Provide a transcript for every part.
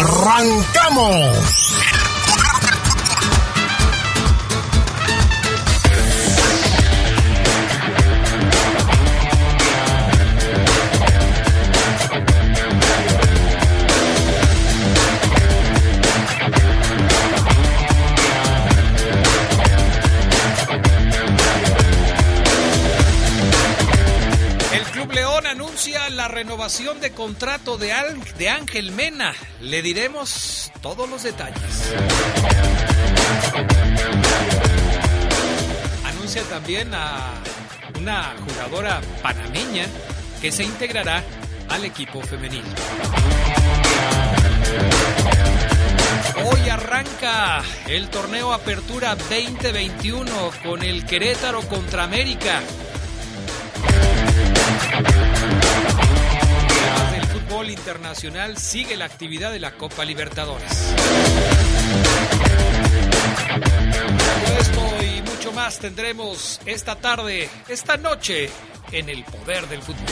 ¡Arrancamos! Renovación de contrato de, de Ángel Mena. Le diremos todos los detalles. Anuncia también a una jugadora panameña que se integrará al equipo femenil. Hoy arranca el torneo Apertura 2021 con el Querétaro contra América. Internacional, sigue la actividad de la Copa Libertadores. Todo esto y mucho más tendremos esta tarde, esta noche, en el poder del fútbol.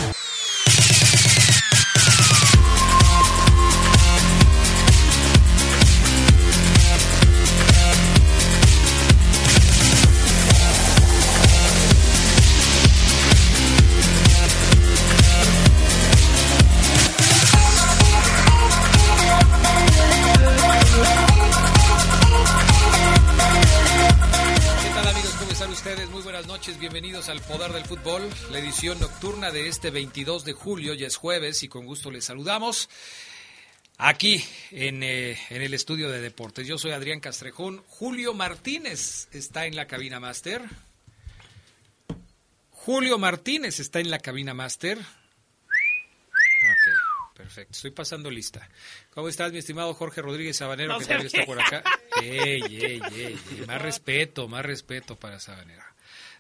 Noches, bienvenidos al Poder del Fútbol, la edición nocturna de este 22 de julio, ya es jueves y con gusto les saludamos aquí en, eh, en el estudio de deportes. Yo soy Adrián Castrejón, Julio Martínez está en la cabina máster. Julio Martínez está en la cabina máster. Ok, perfecto. Estoy pasando lista. ¿Cómo estás, mi estimado Jorge Rodríguez Sabanero, que también está por acá? Ey, ey, ey, ey. Más respeto, más respeto para Sabanero.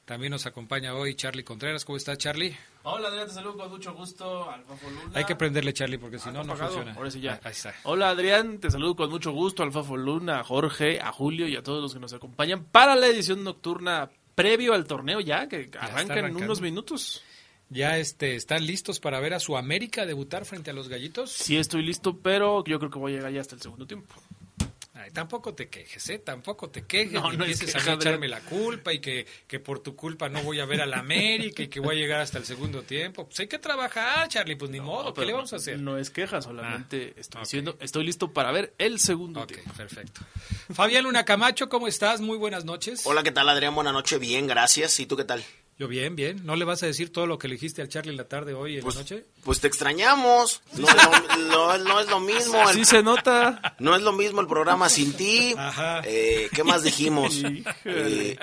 También nos acompaña hoy Charlie Contreras. ¿Cómo estás, Charlie? Hola Adrián, te saludo con mucho gusto. Alfafo Luna. Hay que prenderle, Charlie, porque si no, no funciona. Ahora sí ya. Ah, Ahí está. Hola Adrián, te saludo con mucho gusto. Alfafo Luna, a Jorge, a Julio y a todos los que nos acompañan para la edición nocturna previo al torneo ya, que está arranca en unos minutos. ¿Ya este, están listos para ver a su América debutar frente a los gallitos? Sí estoy listo, pero yo creo que voy a llegar ya hasta el segundo tiempo. Ay, tampoco te quejes, ¿eh? Tampoco te quejes. No, empieces a echarme la culpa y que, que por tu culpa no voy a ver a la América y que voy a llegar hasta el segundo tiempo. Pues hay que trabajar, Charlie, pues ni modo. ¿Qué le vamos a hacer? No es queja, solamente Ah, estoy ok. diciendo, estoy listo para ver el segundo Ok, tiempo. perfecto. Fabián Luna Camacho, ¿cómo estás? Muy buenas noches. Hola, ¿qué tal Adrián? Buenas noches, bien, gracias. ¿Y tú qué tal? Yo bien, bien. ¿No le vas a decir todo lo que le dijiste al Charlie en la tarde hoy en Pues, la noche? pues te extrañamos. No, es lo- no- no es lo mismo. el- Sí se nota. no es lo mismo el programa sin ti. Ajá. Eh, ¿Qué más dijimos? Eh,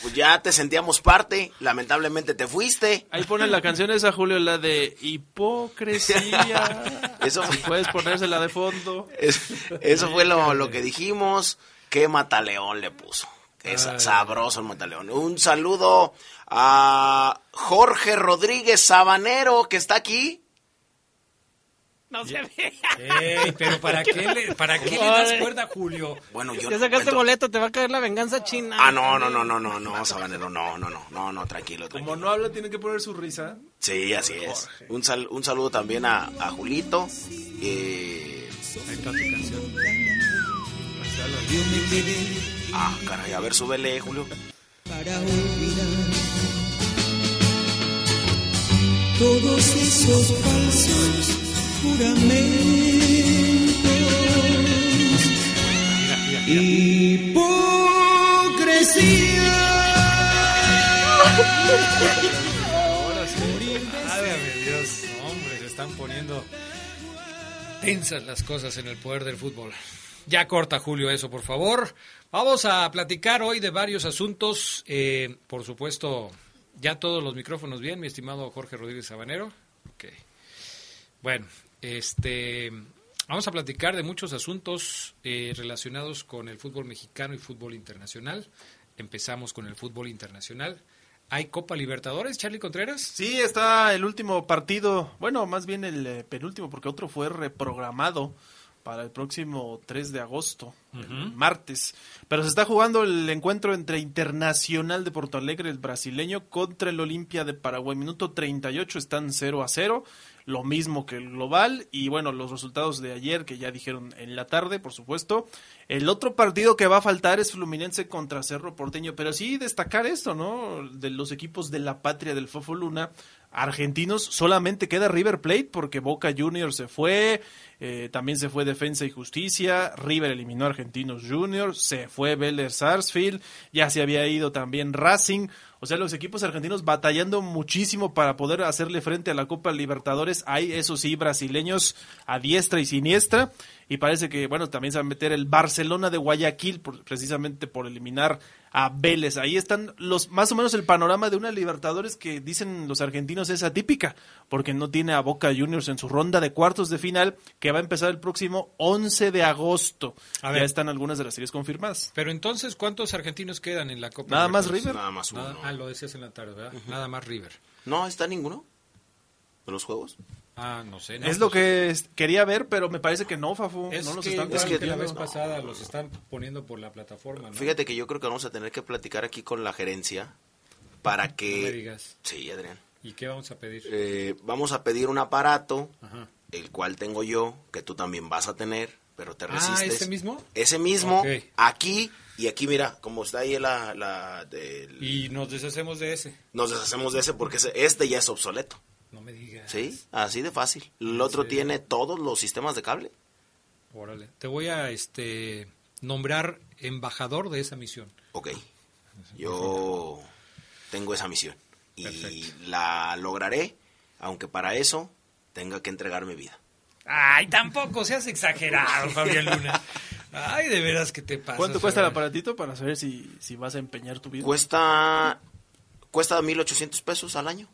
pues ya te sentíamos parte. Lamentablemente te fuiste. Ahí pone la canción esa, Julio, la de hipocresía. Eso fue- Puedes ponérsela de fondo. Es- eso fue lo, lo que dijimos. ¿Qué mataleón le puso? Es Ay. sabroso el mataleón. Un saludo a Jorge Rodríguez Sabanero, que está aquí. No se ve. Ey, pero ¿para qué le, para qué le das cuerda Julio? Bueno, yo Ya sacaste boleto, te va a caer la venganza china. Ah, no, no, no, no, no, no, Sabanero, no, no, no, no, no, tranquilo, Como no habla, tiene que poner su risa. Sí, así es. Un, sal- un saludo también a, a Julito. Eh, Ahí está tu canción. Ah, caray, a ver, súbele, Julio. para olvidar todos esos falsos juramentos. Hipocresía. Ahora sí. Válgame Dios. Hombre, se están poniendo tensas las cosas en el poder del fútbol. Ya corta, Julio, eso, por favor. Vamos a platicar hoy de varios asuntos. Eh, por supuesto, ya todos los micrófonos bien, mi estimado Jorge Rodríguez Sabanero. Ok. Bueno, este. Vamos a platicar de muchos asuntos eh, relacionados con el fútbol mexicano y fútbol internacional. Empezamos con el fútbol internacional. ¿Hay Copa Libertadores, Charlie Contreras? Sí, está el último partido, bueno, más bien el eh, penúltimo, porque otro fue reprogramado para el próximo 3 de agosto, el martes. Pero se está jugando el encuentro entre Internacional de Porto Alegre, el brasileño, contra el Olimpia de Paraguay. Minuto 38 están 0 a 0 lo mismo que el global y bueno, los resultados de ayer que ya dijeron en la tarde, por supuesto. El otro partido que va a faltar es Fluminense contra Cerro Porteño, pero sí destacar esto, ¿no? De los equipos de la patria del Fofo Luna, argentinos, solamente queda River Plate porque Boca Juniors se fue, eh, también se fue Defensa y Justicia, River eliminó a Argentinos Juniors, se fue Vélez Sarsfield, ya se había ido también Racing, o sea, los equipos argentinos batallando muchísimo para poder hacerle frente a la Copa Libertadores. Hay, eso sí, brasileños a diestra y siniestra. Y parece que, bueno, también se va a meter el Barcelona de Guayaquil, precisamente por eliminar a Vélez. Ahí están los más o menos el panorama de una Libertadores que dicen los argentinos es atípica, porque no tiene a Boca Juniors en su ronda de cuartos de final, que va a empezar el próximo 11 de agosto. ya están algunas de las series confirmadas. Pero entonces, ¿cuántos argentinos quedan en la Copa? Nada más River. Nada más uno. Ah, lo decías en la tarde, ¿verdad? Nada más River. No, está ninguno de los juegos. Ah, no sé. es lo que quería ver, pero me parece que no, Fafu. Es no los que, están es que la vez pasada los están poniendo por la plataforma. ¿no? Fíjate que yo creo que vamos a tener que platicar aquí con la gerencia para que... No me digas. Sí, Adrián. ¿Y qué vamos a pedir? Eh, vamos a pedir un aparato, Ajá. el cual tengo yo, que tú también vas a tener, pero te resistes. Ah, ¿ese mismo? Ese mismo, okay. aquí y aquí, mira, como está ahí la... la del... Y nos deshacemos de ese. Nos deshacemos de ese porque este ya es obsoleto. No me digas. Sí, así de fácil. El otro tiene todos los sistemas de cable. Órale. Te voy a este nombrar embajador de esa misión. Ok. Yo tengo esa misión. Perfecto. Y la lograré, aunque para eso tenga que entregar mi vida. Ay, tampoco seas exagerado, Fabián Luna. Ay, de veras que te pasa. ¿Cuánto cuesta el aparatito para saber si, si vas a empeñar tu vida? Cuesta cuesta 1800 pesos al año.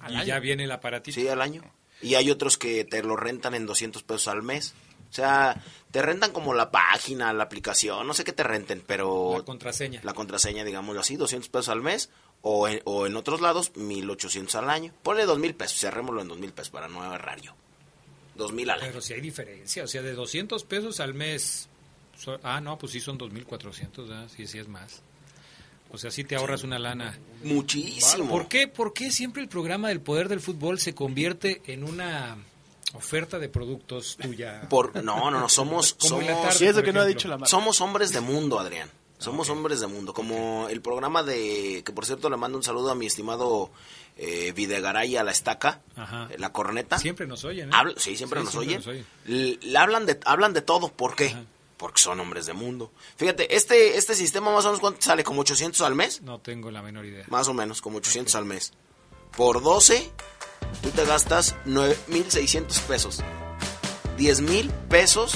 ¿Al y año? ya viene el aparatito. Sí, al año. Y hay otros que te lo rentan en 200 pesos al mes. O sea, te rentan como la página, la aplicación, no sé qué te renten, pero... La contraseña. La contraseña, digámoslo así, 200 pesos al mes. O en, o en otros lados, 1800 al año. Ponle 2000 pesos, cerrémoslo en 2000 pesos para no agarrar yo. 2000 al año. Pero si hay diferencia, o sea, de 200 pesos al mes... So, ah, no, pues sí son 2400, ¿verdad? Sí, sí es más. O sea, sí te ahorras una lana. Muchísimo. ¿Por qué, ¿Por qué siempre el programa del poder del fútbol se convierte en una oferta de productos tuya? Por, no, no, no, somos... somos tarde, eso que no ha dicho la marca. Somos hombres de mundo, Adrián. Somos okay. hombres de mundo. Como el programa de... Que por cierto le mando un saludo a mi estimado eh, Videgaray a la estaca, Ajá. la corneta. Siempre nos oyen, ¿eh? Habla, sí, siempre, sí, nos, siempre oyen. nos, oyen. Le, le, hablan, de, hablan de todo. ¿Por qué? Ajá porque son hombres de mundo. Fíjate, este este sistema más o menos cuánto sale, como 800 al mes? No tengo la menor idea. Más o menos, como 800 okay. al mes. Por 12, tú te gastas 9.600 pesos. 10.000 pesos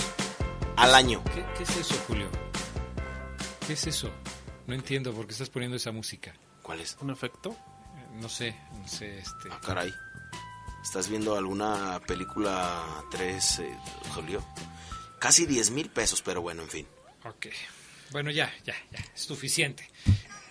al año. ¿Qué, ¿Qué, es eso, Julio? ¿Qué es eso? No entiendo por qué estás poniendo esa música. ¿Cuál es? ¿Un efecto? No sé, no sé, este... Ah, caray. ¿Estás viendo alguna película 3, eh, Julio? Casi 10 mil pesos, pero bueno, en fin. Ok. Bueno, ya, ya, ya. Es suficiente.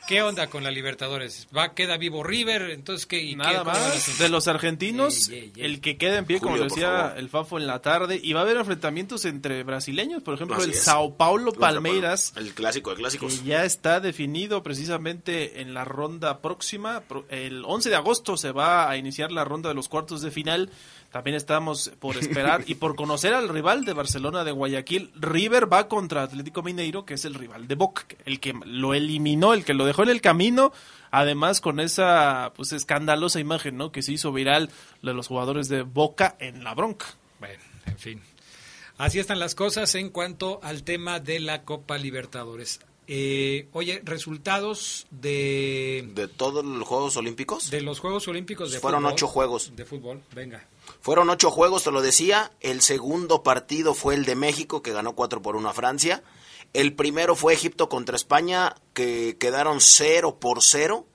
¿Qué onda con la Libertadores? ¿Va, queda vivo River? Entonces, ¿qué? Y Nada qué, más. De los argentinos, yeah, yeah, yeah. el que queda en pie, Julio, como decía el Fafo en la tarde. Y va a haber enfrentamientos entre brasileños. Por ejemplo, Así el es. Sao Paulo Palmeiras. El clásico de clásicos. Que ya está definido precisamente en la ronda próxima. El 11 de agosto se va a iniciar la ronda de los cuartos de final. También estamos por esperar y por conocer al rival de Barcelona de Guayaquil. River va contra Atlético Mineiro, que es el rival de Boca, el que lo eliminó, el que lo dejó en el camino. Además, con esa pues escandalosa imagen ¿no? que se hizo viral de los jugadores de Boca en la bronca. Bueno, en fin. Así están las cosas en cuanto al tema de la Copa Libertadores. Eh, oye, resultados de... ¿De todos los Juegos Olímpicos? De los Juegos Olímpicos de Fueron fútbol, ocho juegos. De fútbol, venga. Fueron ocho juegos, te lo decía. El segundo partido fue el de México, que ganó 4 por 1 a Francia. El primero fue Egipto contra España, que quedaron 0 por 0.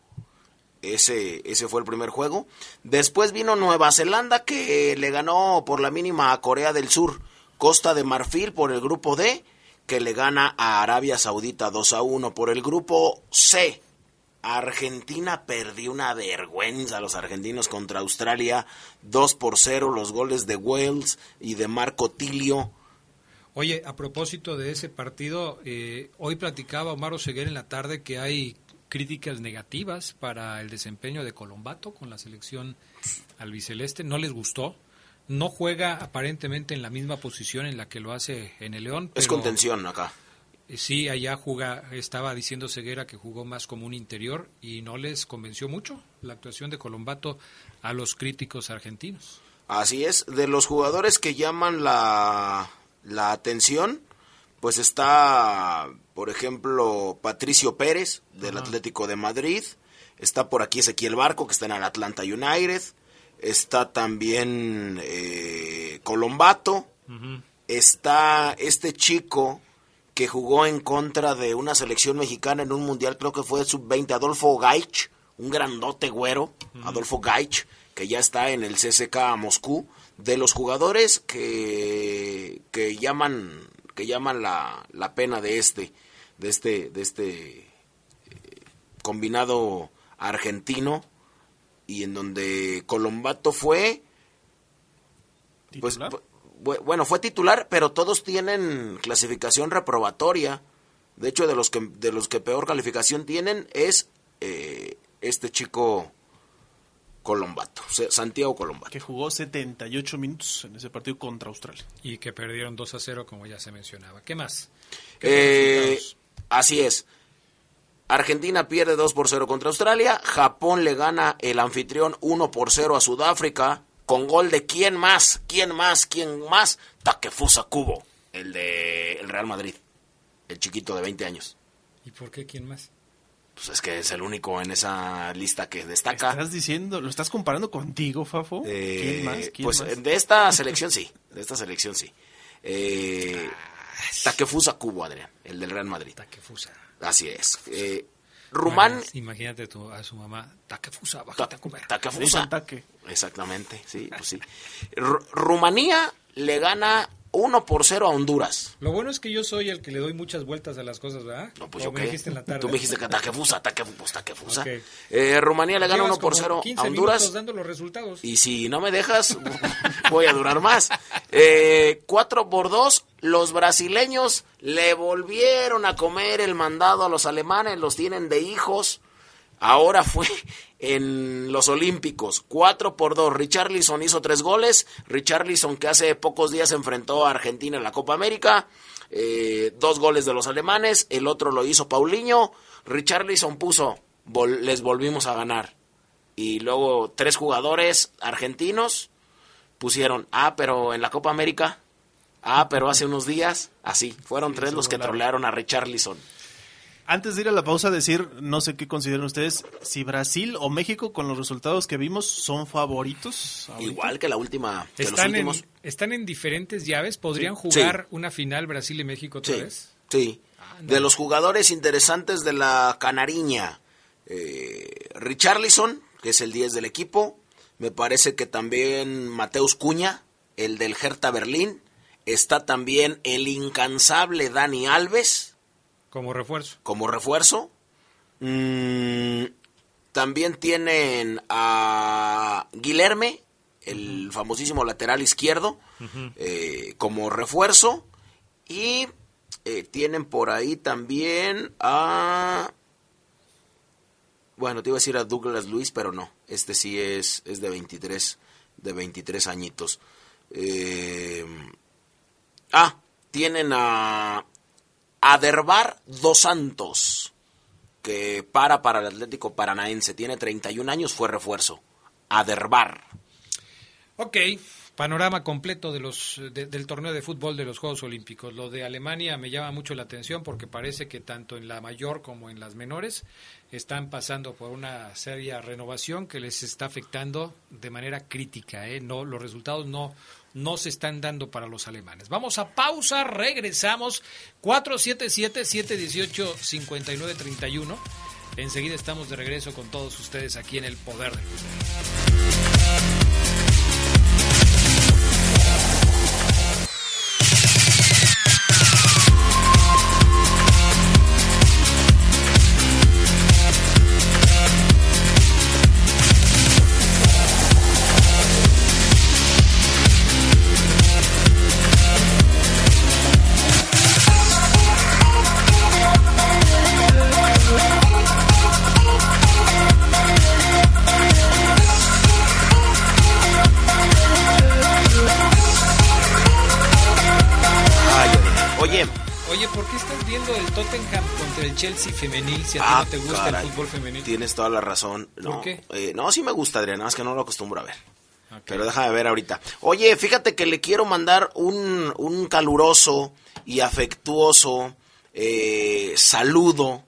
Ese, ese fue el primer juego. Después vino Nueva Zelanda, que le ganó por la mínima a Corea del Sur. Costa de Marfil por el grupo D, que le gana a Arabia Saudita 2 a 1. Por el grupo C, Argentina perdió una vergüenza a los argentinos contra Australia 2 por 0. Los goles de Wales y de Marco Tilio. Oye, a propósito de ese partido, eh, hoy platicaba Omar Oseguer en la tarde que hay críticas negativas para el desempeño de Colombato con la selección albiceleste. No les gustó. No juega aparentemente en la misma posición en la que lo hace en el León. Es contención acá. Eh, Sí, allá juega, estaba diciendo Ceguera que jugó más como un interior y no les convenció mucho la actuación de Colombato a los críticos argentinos. Así es, de los jugadores que llaman la, la atención, pues está, por ejemplo, Patricio Pérez del Atlético de Madrid, está por aquí Ezequiel Barco que está en el Atlanta United, está también eh, Colombato, está este chico que jugó en contra de una selección mexicana en un mundial, creo que fue sub-20, Adolfo Gaich, un grandote güero, Adolfo Gaich, que ya está en el CSK Moscú, de los jugadores que, que llaman que llaman la, la pena de este de este de este eh, combinado argentino y en donde Colombato fue pues bueno, fue titular, pero todos tienen clasificación reprobatoria. De hecho, de los que de los que peor calificación tienen es eh, este chico Colombato, Santiago Colombato. que jugó 78 minutos en ese partido contra Australia. Y que perdieron 2 a 0 como ya se mencionaba. ¿Qué más? ¿Qué Eh, así es. Argentina pierde 2 por 0 contra Australia. Japón le gana el anfitrión 1 por 0 a Sudáfrica. Con gol de quién más, quién más, quién más. Takefusa Kubo, el de el Real Madrid. El chiquito de 20 años. ¿Y por qué quién más? Pues es que es el único en esa lista que destaca. ¿Estás diciendo, lo estás comparando contigo, Fafo? Eh, ¿Quién más? ¿Quién pues más? de esta selección sí, de esta selección sí. Eh, Takefusa Kubo, Adrián, el del Real Madrid. Takefusa. Así es. Eh, Rumán Bueno, imagínate tú a su mamá. Takefusa, bájate a comer. Takefusa. Exactamente, sí, pues sí. Ru- Rumanía le gana 1 por 0 a Honduras. Lo bueno es que yo soy el que le doy muchas vueltas a las cosas, ¿verdad? No, pues yo qué. dijiste en la tarde. Tú me dijiste que Takefusa, Takefusa, pues Takefusa. Ok. Eh, Rumanía le gana Llevas 1 por como 0 15 a Honduras. dando los resultados. Y si no me dejas, voy a durar más. Eh, 4 por 2, los brasileños le volvieron a comer el mandado a los alemanes, los tienen de hijos. Ahora fue en los Olímpicos, 4 por 2. Richarlison hizo tres goles. Richarlison que hace pocos días enfrentó a Argentina en la Copa América. Eh, dos goles de los alemanes, el otro lo hizo Paulinho. Richarlison puso, vol- les volvimos a ganar y luego tres jugadores argentinos pusieron, ah, pero en la Copa América, ah, pero hace unos días, así, fueron tres los que trolearon a Richarlison. Antes de ir a la pausa, decir, no sé qué consideran ustedes, si Brasil o México, con los resultados que vimos, son favoritos. ahorita. Igual que la última, que los Están en, últimos. están en diferentes llaves. ¿Podrían Sí. jugar una final Brasil y México otra Sí, vez? sí. De los jugadores interesantes de la Canariña, eh, Richarlison, que es el 10 del equipo, me parece que también Mateus Cuña, el del Hertha Berlín, está también el incansable Dani Alves, Como refuerzo. como refuerzo. Mm, también tienen a Guilherme, el famosísimo lateral izquierdo, eh, como refuerzo. Y eh, tienen por ahí también a... Bueno, te iba a decir a Douglas Luis, pero no. Este sí es, es de 23, de 23 añitos. Eh, ah, tienen a Aderbar Dos Santos, que para para el Atlético Paranaense. Tiene 31 años, fue refuerzo. Aderbar. Ok, panorama completo de los de- del torneo de fútbol de los Juegos Olímpicos. Lo de Alemania me llama mucho la atención porque parece que tanto en la mayor como en las menores están pasando por una seria renovación que les está afectando de manera crítica. ¿eh? No, los resultados no no se están dando para los alemanes. Vamos a pausa, regresamos 477-718-5931. Enseguida estamos de regreso con todos ustedes aquí en el Poder del Fútbol. Femenil si a ti Ah, no te gusta caray. el fútbol femenil? Tienes toda la razón. ¿Por No, qué? eh, no, sí me gusta, Adrián, nada más que no lo acostumbro a ver. Ok. Pero déjame ver ahorita. Oye, fíjate que le quiero mandar un, un caluroso y afectuoso eh, saludo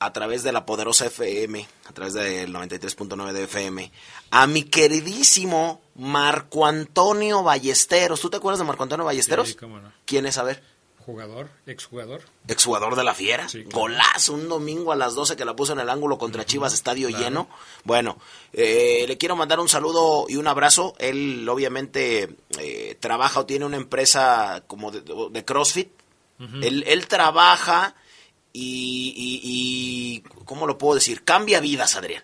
a través de la poderosa FM, a través del 93.9 de FM, a mi queridísimo Marco Antonio Ballesteros. ¿Tú te acuerdas de Marco Antonio Ballesteros? Sí, cómo no. ¿Quién es? A ver. Jugador, exjugador. exjugador de la Fiera. Sí, claro. Golazo, un domingo a las 12 que la puso en el ángulo contra Chivas, estadio lleno. Bueno, eh, le quiero mandar un saludo y un abrazo. Él obviamente eh, trabaja o tiene una empresa como de, de CrossFit. él, él trabaja y, y, y, ¿cómo lo puedo decir? Cambia vidas, Adrián.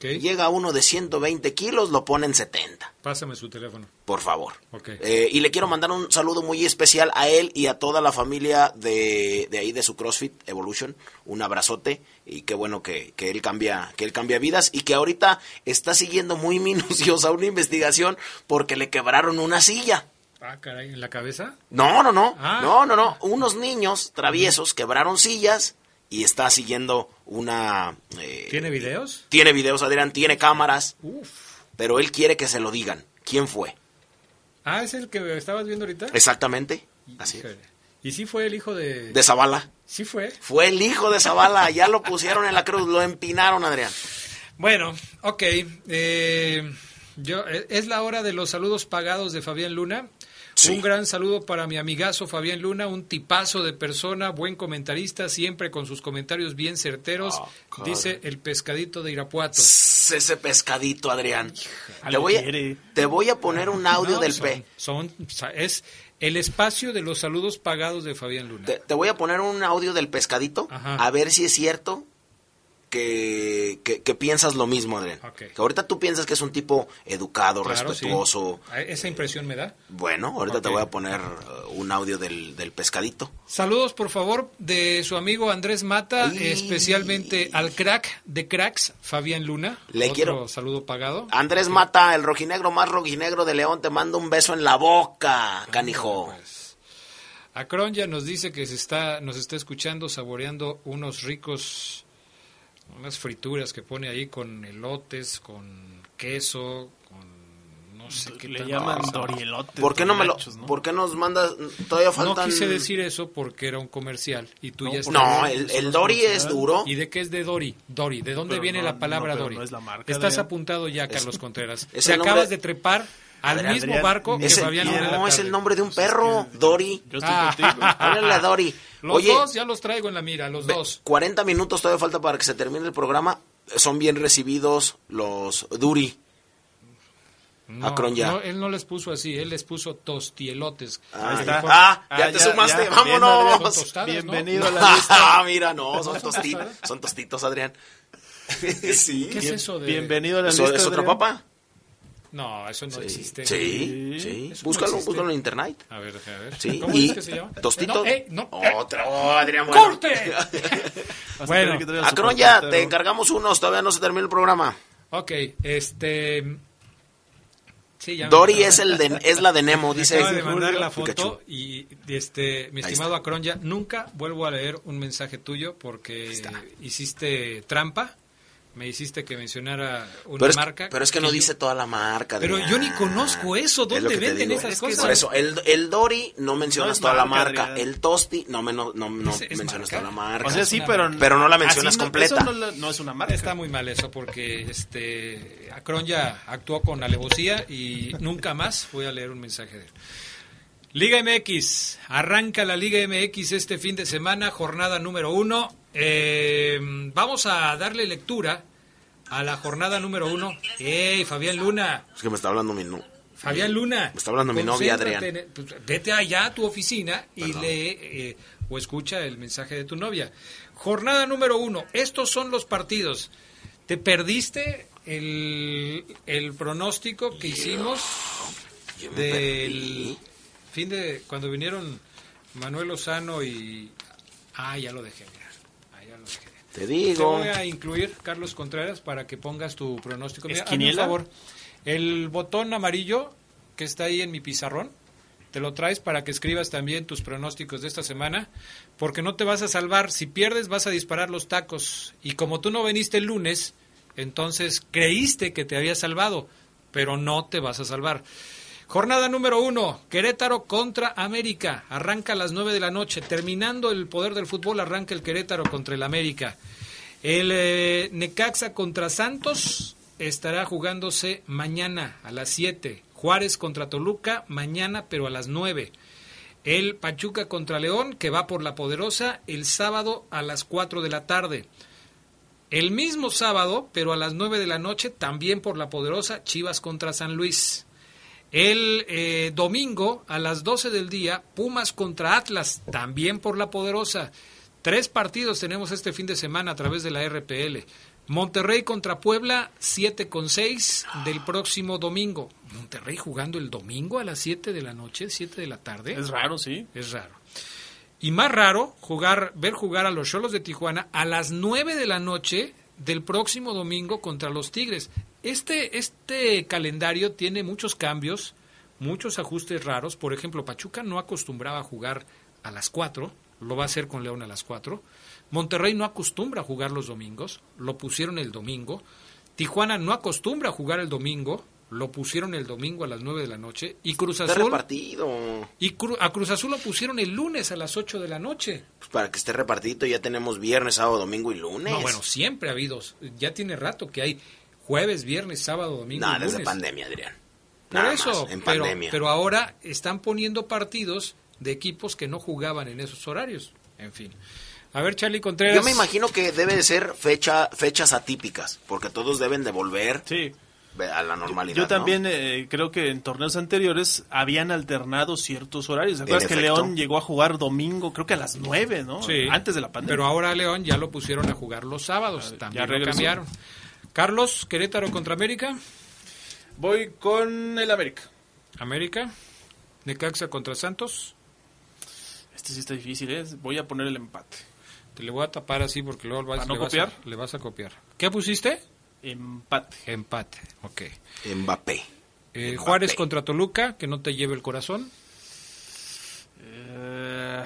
Llega uno de 120 kilos, lo pone en 70 Pásame su teléfono. por favor. Eh, y le quiero mandar un saludo muy especial a él y a toda la familia de, de ahí de su CrossFit Evolution. Un abrazote y qué bueno que, que él cambia que él cambia vidas y que ahorita está siguiendo muy minuciosa una investigación porque le quebraron una silla. Ah, caray, ¿en la cabeza? No, no, no, Ah. no, no, no. Unos niños traviesos quebraron sillas y está siguiendo una... eh, ¿Tiene videos? Tiene videos, Adrián, tiene cámaras, Uf. pero él quiere que se lo digan. ¿Quién fue? Ah, ¿es el que estabas viendo ahorita? Exactamente. Así es. ¿Y sí fue el hijo de...? De Zavala. Sí fue. Fue el hijo de Zavala, ya lo pusieron en la cruz, lo empinaron, Adrián. Bueno, ok. eh, yo, eh, es la hora de los saludos pagados de Fabián Luna. Sí. Un gran saludo para mi amigazo Fabián Luna, un tipazo de persona, buen comentarista, siempre con sus comentarios bien certeros. Ah, dice el pescadito de Irapuato. Ese pescadito, Adrián. Te voy, a, te voy a poner un audio No, del son- P. son- es el espacio de los saludos pagados de Fabián Luna. Te, te voy a poner un audio del pescadito, Ajá. a ver si es cierto que, que, que piensas lo mismo, Adrián. Que ahorita tú piensas que es un tipo educado, Claro, respetuoso. sí. Esa impresión me da. Bueno, ahorita te voy a poner uh, un audio del, del pescadito. Saludos, por favor, de su amigo Andrés Mata, especialmente al crack de cracks, Fabián Luna. Le Otro quiero- saludo pagado. Andrés Mata, el rojinegro más rojinegro de León, te mando un beso en la boca, canijo. Pues, Acron ya nos dice que se está, nos está escuchando saboreando unos ricos, unas frituras que pone ahí con elotes, con queso, con no sé qué Le llaman cosa. dorielotes. ¿Por qué no me lo, ¿no? por qué nos mandas, todavía No faltan... quise decir eso porque era un comercial y tú No, ya estás... No, el, el Dori es duro. ¿Y de qué es de Dori? Dori, ¿de dónde Pero viene no, la palabra no, pero Dori? no es la marca, Estás apuntado ya, Carlos Contreras. Te acabas nombre- de trepar al Adrián, mismo barco que Es el- Fabián no, es el nombre de un perro, Dori. Yo estoy Ah. contigo. Háblale a Dori. Los Oye, dos ya los traigo en la mira, los dos. 40 minutos todavía falta para que se termine el programa. Son bien recibidos los Duri. No, Acron ya. no, él no les puso así, él les puso tostielotes. Ah, está. ah, ya Ah, te ya, sumaste, ya. vámonos. Bien, tostadas, ¿no? Bienvenido a la lista. Ah, mira, no, son, tosti- son tostitos, Adrián. sí. ¿Qué es eso de...? Bienvenido a la ¿Eso lista. ¿Es otra Adrián. papa? No, eso no existe. Sí, sí. Eso no Búscalo, búscalo en internet. A ver, a ver. Sí, ¿Cómo y es que se llama? tostitos. No, eh, no, eh, Otra, oh, Adrián, bueno. ¡Corte! Bueno, Acron ya, te encargamos unos, todavía no se termina el programa. Ok, este... Sí, ya acaba- es el de, es la de Nemo, dice acaba de mandar la Pikachu. foto y este mi estimado. Acronya, nunca vuelvo a leer un mensaje tuyo porque hiciste trampa, me hiciste que mencionara una Pero es, marca. pero es que no yo- dice toda la marca. Pero Adrián. yo ni conozco eso, Es ¿dónde lo que te venden digo. esas Es cosas? Por eso, el, el Dori no mencionas No es toda la marca. Adrián. El Tosti no, men- no, no ¿Es- es mencionas marca? toda la marca. O sea, sí, pero... Pero no la así mencionas no- completa. Eso no, es una marca. Está muy mal eso porque este Acronya actuó con alevosía y nunca más voy a leer un mensaje de él. Liga MX, arranca la Liga MX este fin de semana, jornada número uno. Eh, vamos a darle lectura a la jornada número uno. ¡Ey, Fabián Luna! Es que me está hablando mi... nu- Fabián Luna. Me está hablando mi novia, Adrián. en- pues, vete allá a tu oficina y lee eh, o escucha el mensaje de tu novia. Jornada número uno. Estos son los partidos. ¿Te perdiste el, el pronóstico que hicimos Yo del fin de cuando vinieron Manuel Lozano y... Ah, ya lo dejé, mira. Dejé. Te Te digo. voy a incluir, Carlos Contreras, para que pongas tu pronóstico. ¿Es Mira, hazme un favor. El botón amarillo que está ahí en mi pizarrón, te lo traes para que escribas también tus pronósticos de esta semana, porque no te vas a salvar. Si pierdes, vas a disparar los tacos. Y como tú no veniste el lunes, entonces creíste que te había salvado, pero no te vas a salvar. Jornada número uno, Querétaro contra América. Arranca a las nueve de la noche. Terminando el poder del fútbol, arranca el Querétaro contra el América. El eh, Necaxa contra Santos estará jugándose mañana a las 7. Juárez contra Toluca mañana, pero a las 9. El Pachuca contra León, que va por la poderosa, el sábado a las 4 de la tarde. El mismo sábado, pero a las 9 de la noche, también por la poderosa, Chivas contra San Luis. El eh, domingo a las 12 del día, Pumas contra Atlas, también por la poderosa. Tres partidos tenemos este fin de semana a través de la RPL. Monterrey contra Puebla, 7 con 6 del próximo domingo. Monterrey jugando el domingo a las 7 de la noche, 7 de la tarde. Es raro, sí. Es raro. Y más raro, jugar, ver jugar a los Cholos de Tijuana a las 9 de la noche del próximo domingo contra los Tigres. Este, este calendario tiene muchos cambios, muchos ajustes raros. Por ejemplo, Pachuca no acostumbraba a jugar a las 4 lo va a hacer con León a las 4. Monterrey no acostumbra a jugar los domingos, lo pusieron el domingo. Tijuana no acostumbra a jugar el domingo, lo pusieron el domingo a las 9 de la noche. Y Cruz Está Azul. repartido. Y Cru- a Cruz Azul lo pusieron el lunes a las 8 de la noche. Pues para que esté repartido ya tenemos viernes, sábado, domingo y lunes. No, bueno, siempre ha habido. Ya tiene rato que hay jueves, viernes, sábado, domingo. No, desde pandemia, Adrián. Por Nada eso, más, en pero, pandemia. pero ahora están poniendo partidos de equipos que no jugaban en esos horarios. En fin. A ver, Charlie Contreras. Yo me imagino que debe de ser fecha, fechas atípicas, porque todos deben de volver Sí. a la normalidad. Yo también eh, creo que en torneos anteriores habían alternado ciertos horarios. ¿Te acuerdas que. León llegó a jugar domingo, creo que a las 9, ¿no? Sí. Antes de la pandemia. Pero ahora León ya lo pusieron a jugar los sábados. ver, También ya lo cambiaron. Carlos, Querétaro contra América. Voy con el América. América. Necaxa contra Santos. Este sí está difícil, ¿eh? Voy a poner el empate. Te le voy a tapar así porque luego vas, ¿Para no le, vas copiar? a, le vas a copiar. ¿Qué pusiste? Empate. Empate. Ok. Mbappé. Eh, Mbappé. Juárez contra Toluca, que no te lleve el corazón. Eh,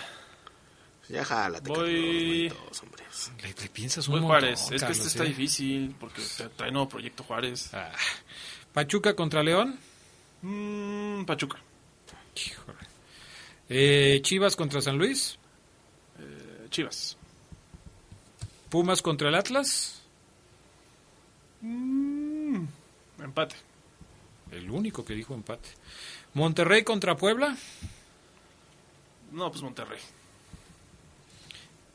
Ya jálate, Voy- Carlos, todos, hombre. Le, le piensas un voy montón, Juárez. Es que este está ¿eh? difícil porque tra- trae nuevo proyecto Juárez. Ah. Pachuca contra León. Mm, Pachuca. Híjole. Eh, Chivas contra San Luis. Eh, Chivas. Pumas contra el Atlas. Mm, empate. El único que dijo empate. Monterrey contra Puebla. No, pues Monterrey.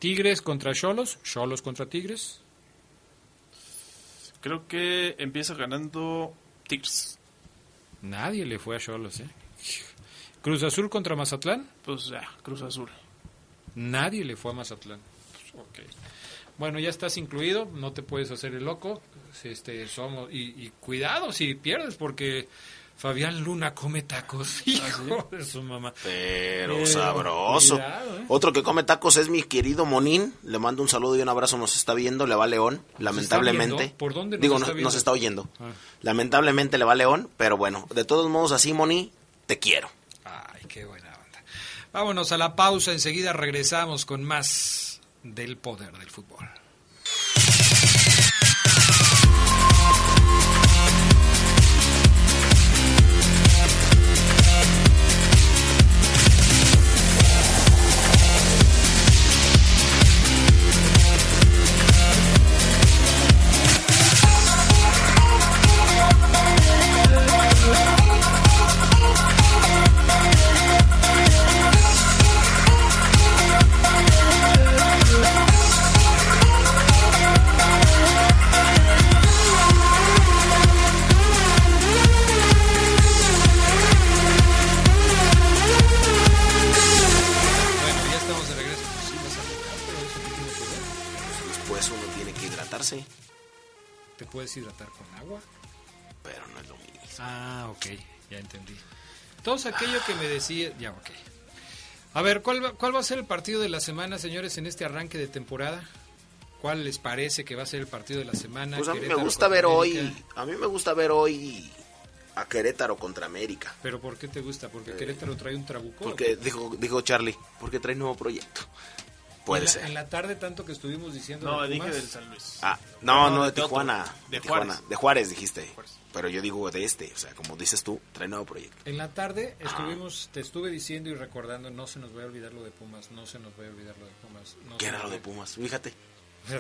Tigres contra Cholos. Cholos contra Tigres. Creo que empieza ganando Tigres. Nadie le fue a Cholos, ¿eh? Cruz Azul contra Mazatlán. Pues ya, Cruz Azul. Nadie le fue a Mazatlán. Pues, ok. Bueno, ya estás incluido, no te puedes hacer el loco. Este, somos y, y cuidado si pierdes porque Fabián Luna come tacos. Hijo de su mamá. Pero Pero, sabroso. cuidado, ¿eh? Otro que come tacos es mi querido Monín. Le mando un saludo y un abrazo. Nos está viendo. Le va León. Lamentablemente. ¿Por dónde nos Digo, está nos está oyendo. Ah. Lamentablemente le va León. Pero bueno, de todos modos, así, Moni, te quiero. Ay, qué buena onda. Vámonos a la pausa, enseguida regresamos con más del poder del fútbol. Ok, ya entendí. Todo aquello que me decía, ya, ok. A ver, ¿cuál va, ¿cuál va a ser el partido de la semana, señores, en este arranque de temporada? ¿Cuál les parece que va a ser el partido de la semana? Pues a mí me gusta ver hoy. A mí me gusta ver hoy a Querétaro contra América. ¿Pero por qué te gusta? ¿Porque Querétaro trae un trabuco? Porque dijo, dijo Charlie, porque trae nuevo proyecto. Puede en la, ser. En la tarde tanto que estuvimos diciendo No, de dije del San Luis. Ah, no, No, no, de. Tijuana. De Tijuana. Juárez. De Juárez dijiste. Juárez. Pero yo digo de este, o sea, como dices tú, trae nuevo proyecto. En la tarde estuvimos, te estuve diciendo y recordando, no se nos va a olvidar lo de Pumas, no se nos va a olvidar lo de Pumas. no ¿Qué era lo de Pumas? Fíjate.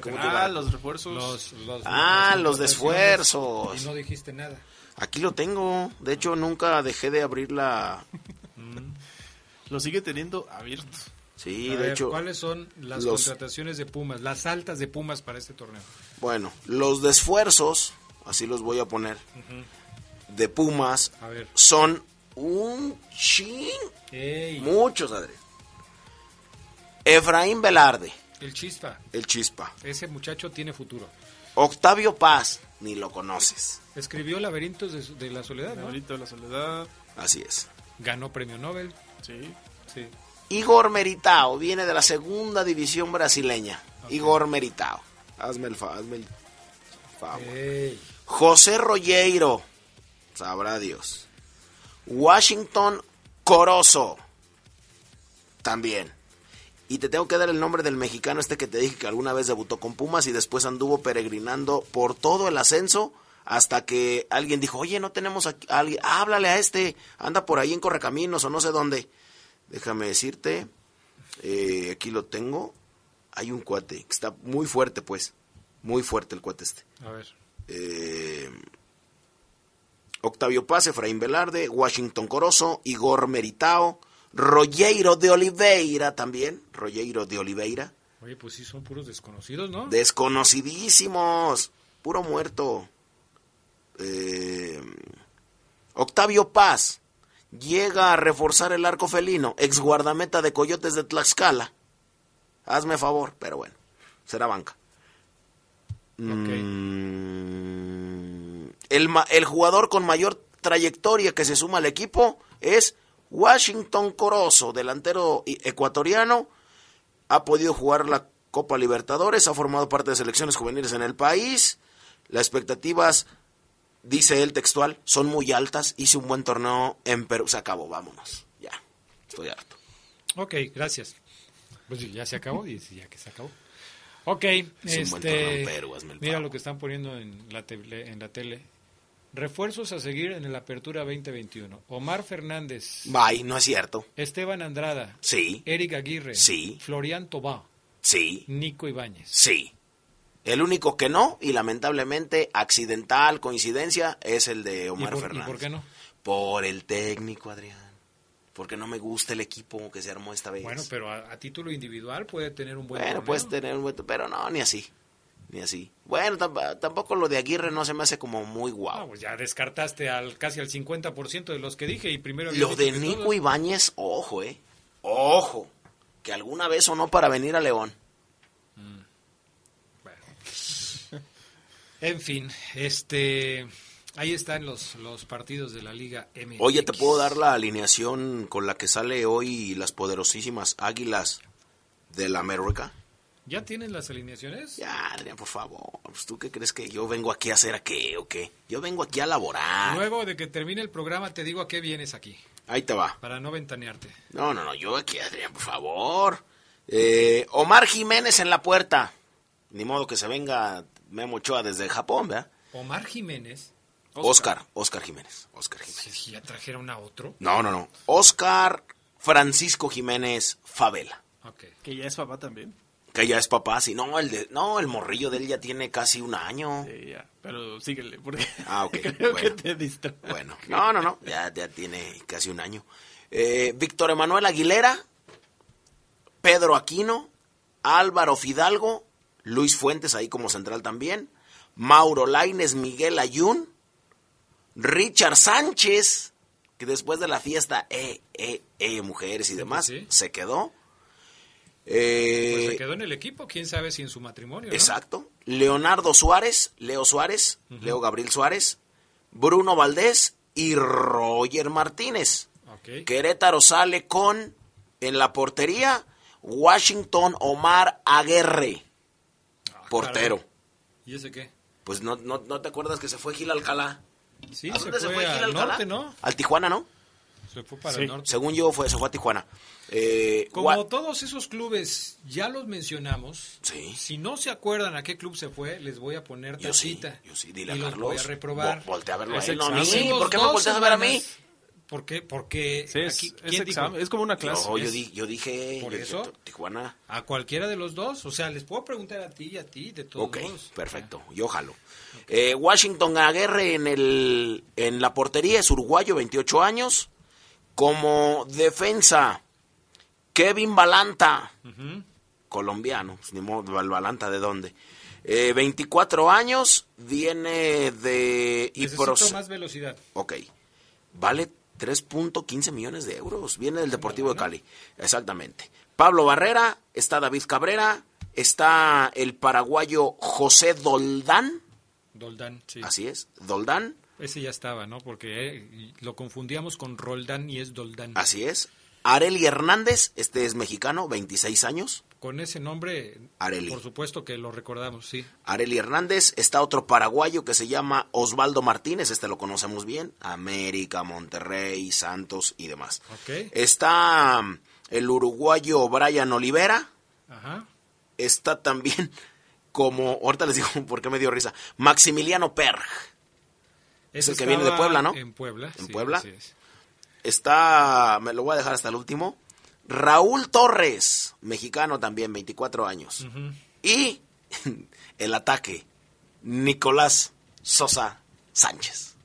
¿Cómo ah, te va? Los refuerzos. los, los- Ah, los de esfuerzos. Y no dijiste nada. Aquí lo tengo. De hecho, nunca dejé de abrir la... Lo sigue teniendo abierto. Sí, A de ver, hecho... ¿cuáles son las los- contrataciones de Pumas, las altas de Pumas para este torneo? Bueno, los de esfuerzos, así los voy a poner, de Pumas, A ver. son un chin... Ey, Muchos, Adrián. Efraín Velarde, el Chispa, el Chispa. ese muchacho tiene futuro. Octavio Paz, ni lo conoces. Escribió Laberintos de, de la Soledad, ¿no? Ahorita la soledad. Así es. Ganó premio Nobel. Sí. Sí. Igor Meritao, viene de la segunda división brasileña. Igor Meritao. Hazme el, fa- hazme el favor. Ey, José Rogueiro, sabrá Dios. Washington Corozo, también. Y te tengo que dar el nombre del mexicano este que te dije que alguna vez debutó con Pumas y después anduvo peregrinando por todo el ascenso hasta que alguien dijo, oye, no tenemos a alguien, háblale a este, anda por ahí en Correcaminos o no sé dónde. Déjame decirte, eh, aquí lo tengo, hay un cuate que está muy fuerte pues, muy fuerte el cuate este. a ver. Eh, Octavio Paz, Efraín Velarde, Washington Corozo, Igor Meritao, Rogueiro de Oliveira también, Rogueiro de Oliveira, Oye, pues sí, son puros desconocidos, ¿no? desconocidísimos, puro muerto. Eh, Octavio Paz llega a reforzar el arco felino, ex guardameta de Coyotes de Tlaxcala. Hazme favor, pero bueno, será banca. Mm, el, el jugador con mayor trayectoria que se suma al equipo es Washington Corozo, delantero ecuatoriano. Ha podido jugar la Copa Libertadores, ha formado parte de selecciones juveniles en el país. Las expectativas, dice él textual, son muy altas. Hice un buen torneo en Perú. Se acabó, vámonos. Ya, estoy harto. Ok, gracias. Pues ya se acabó, y ya que se acabó. Ok, Es este, el mira lo que están poniendo en la, tele, en la tele. Refuerzos a seguir en la apertura 2021. Omar Fernández, Bye, no es cierto. Esteban Andrada, Sí, Eric Aguirre, Sí. Florian Tobá, sí, Nico Ibáñez. sí. El único que no, y lamentablemente accidental, coincidencia, es el de ¿Y Omar por, y Fernández. por qué no? Por el técnico, Adrián. Porque no me gusta el equipo que se armó esta vez. Bueno, pero a, a título individual puede tener un buen Bueno, torneo. puedes tener un buen... Pero no, ni así. Ni así. Bueno, tamp- tampoco lo de Aguirre no se me hace como muy No, guau. pues ya descartaste al casi al 50% de los que dije y primero Lo de Nico todos. Ibáñez, ojo, eh. Ojo. Que alguna vez sonó para venir a León. En fin, este ahí están los, los partidos de la Liga MX. Oye, ¿te puedo dar la alineación con la que sale hoy las poderosísimas Águilas de la América? ¿Ya tienes las alineaciones? Ya, Adrián, por favor. Pues, ¿Tú qué crees que yo vengo aquí a hacer a qué o qué? Yo vengo aquí a laborar. Luego de que termine el programa te digo a qué vienes aquí, Ahí te va. para no ventanearte. No, no, no, yo aquí, Adrián, por favor. Eh, Omar Jiménez en la puerta. Ni modo que se venga Memo Ochoa desde Japón, ¿verdad? Omar Jiménez, Oscar, Oscar Jiménez. Oscar Jiménez. si ya trajeron a otro. No, no, no. Oscar Francisco Jiménez Favela. Ok. Que ya es papá también. Que ya es papá, sí. No, el de, no, el morrillo de él ya tiene casi un año. Sí, ya. Pero síguele, porque Ah, ok, creo bueno. que te distrae. Bueno, no, no, no. Ya, ya tiene casi un año. Eh, Víctor Emanuel Aguilera, Pedro Aquino, Álvaro Fidalgo, Luis Fuentes ahí como central también, Mauro Laines, Miguel Ayun, Richard Sánchez, que después de la fiesta, eh, eh, eh, mujeres y demás, sí. se quedó. Pues Eh, se quedó en el equipo, quién sabe si en su matrimonio. ¿no? Exacto. Leonardo Suárez, Leo Suárez, Leo Gabriel Suárez, Bruno Valdés y Roger Martínez. Querétaro sale con, en la portería, Washington Omar Aguerre, Ah, portero. caray. ¿Y ese qué? Pues no, no, no te acuerdas que se fue Gil Alcalá. Sí, ¿A se dónde fue, Gil al Alcalá? norte, ¿no? Al Tijuana, ¿no? Se fue para Sí. el norte. Según yo, fue, se fue a Tijuana. Eh, Como todos esos clubes ya los mencionamos, Sí. si no se acuerdan a qué club se fue, les voy a poner yo sí, tacita. yo sí, dile y a los Carlos. voy a reprobar. Vo- voltea a verlo a él, no a mí. Hacemos ¿Por qué me volteas a ver a mí? Semanas. ¿Por qué? Porque Sí, es, aquí, es ¿quién dijo? examen, es como una clase. No, yo, Es- di- yo dije, ¿Por yo eso? Tijuana. A cualquiera de los dos. O sea, les puedo preguntar a ti y a ti, de todos Ok, modos. perfecto, yo jalo. Eh, Washington Aguerre en, el, en la portería es uruguayo, 28 años. Como defensa, Kevin Balanta, colombiano, pues, ni modo, Balanta de dónde. Eh, 24 años, viene de Necesito Ipros. más velocidad. Ok, vale 3.15 millones de euros, viene del Deportivo de Cali, exactamente. Pablo Barrera, está David Cabrera, está el paraguayo José Doldán, Doldán, sí. así es, Doldán, Ese ya estaba, ¿no? Porque eh, lo confundíamos con Roldán y es Doldán. así es. Areli Hernández, este es mexicano, 26 años. Con ese nombre, Areli. por supuesto que lo recordamos, sí. Areli Hernández, está otro paraguayo que se llama Osvaldo Martínez, este lo conocemos bien, América, Monterrey, Santos y demás. Ok. Está mm, el uruguayo Brian Olivera, Ajá. está también como, ahorita les digo por qué me dio risa, Maximiliano Perg. Es el que viene de Puebla, ¿no? En Puebla. ¿En sí, Puebla? Está, me lo voy a dejar hasta el último, Raúl Torres, mexicano también, 24 años. Y el ataque, Nicolás Sosa Sánchez.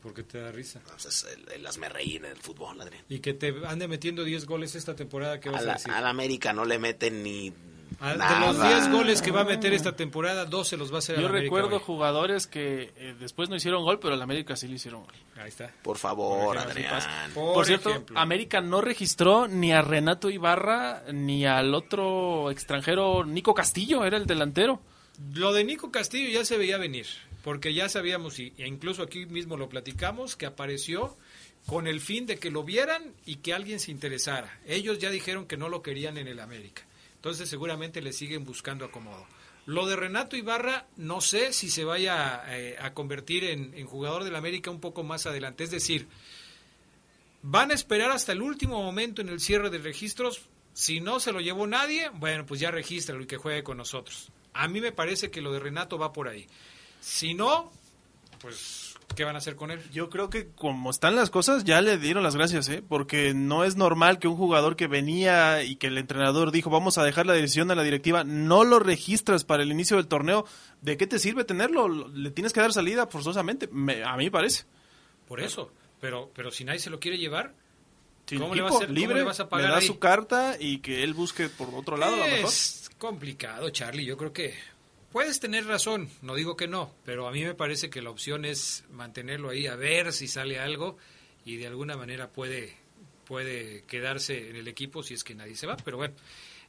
¿Por qué te da risa? Pues es el, el hazmerreír en el fútbol, Adrián. Y que te ande metiendo 10 goles esta temporada, ¿qué A vas a, la, decir? a la América no le meten ni. De los 10 goles que va a meter esta temporada, 12 los va a hacer Yo al América recuerdo hoy. jugadores que eh, después no hicieron gol, pero el América sí le hicieron gol. Ahí está. Por favor, Por ejemplo, Adrián. Por, Por, cierto, ejemplo. América no registró ni a Renato Ibarra ni al otro extranjero, Nico Castillo, era el delantero. Lo de Nico Castillo ya se veía venir, porque ya sabíamos, y, e incluso aquí mismo lo platicamos, que apareció con el fin de que lo vieran y que alguien se interesara. Ellos ya dijeron que no lo querían en el América. Entonces seguramente le siguen buscando acomodo. Lo de Renato Ibarra, no sé si se vaya eh, a convertir en, en jugador del América un poco más adelante. Es decir, van a esperar hasta el último momento en el cierre de registros. Si no se lo llevó nadie, bueno, pues ya regístralo y que juegue con nosotros. A mí me parece que lo de Renato va por ahí. Si no, pues, ¿qué van a hacer con él? Yo creo que como están las cosas, ya le dieron las gracias, ¿eh? porque no es normal que un jugador que venía y que el entrenador dijo vamos a dejar la decisión de la directiva, no lo registras para el inicio del torneo. ¿De qué te sirve tenerlo? Le tienes que dar salida forzosamente, me- a mí parece. Por eso. Pero, pero si nadie se lo quiere llevar, ¿Cómo le a cómo libre, le vas a pagar da ahí? su carta y que él busque por otro lado a lo mejor. es complicado, Charlie. Yo creo que puedes tener razón. No digo que no, pero a mí me parece que la opción es mantenerlo ahí a ver si sale algo y de alguna manera puede, puede quedarse en el equipo si es que nadie se va. Pero bueno,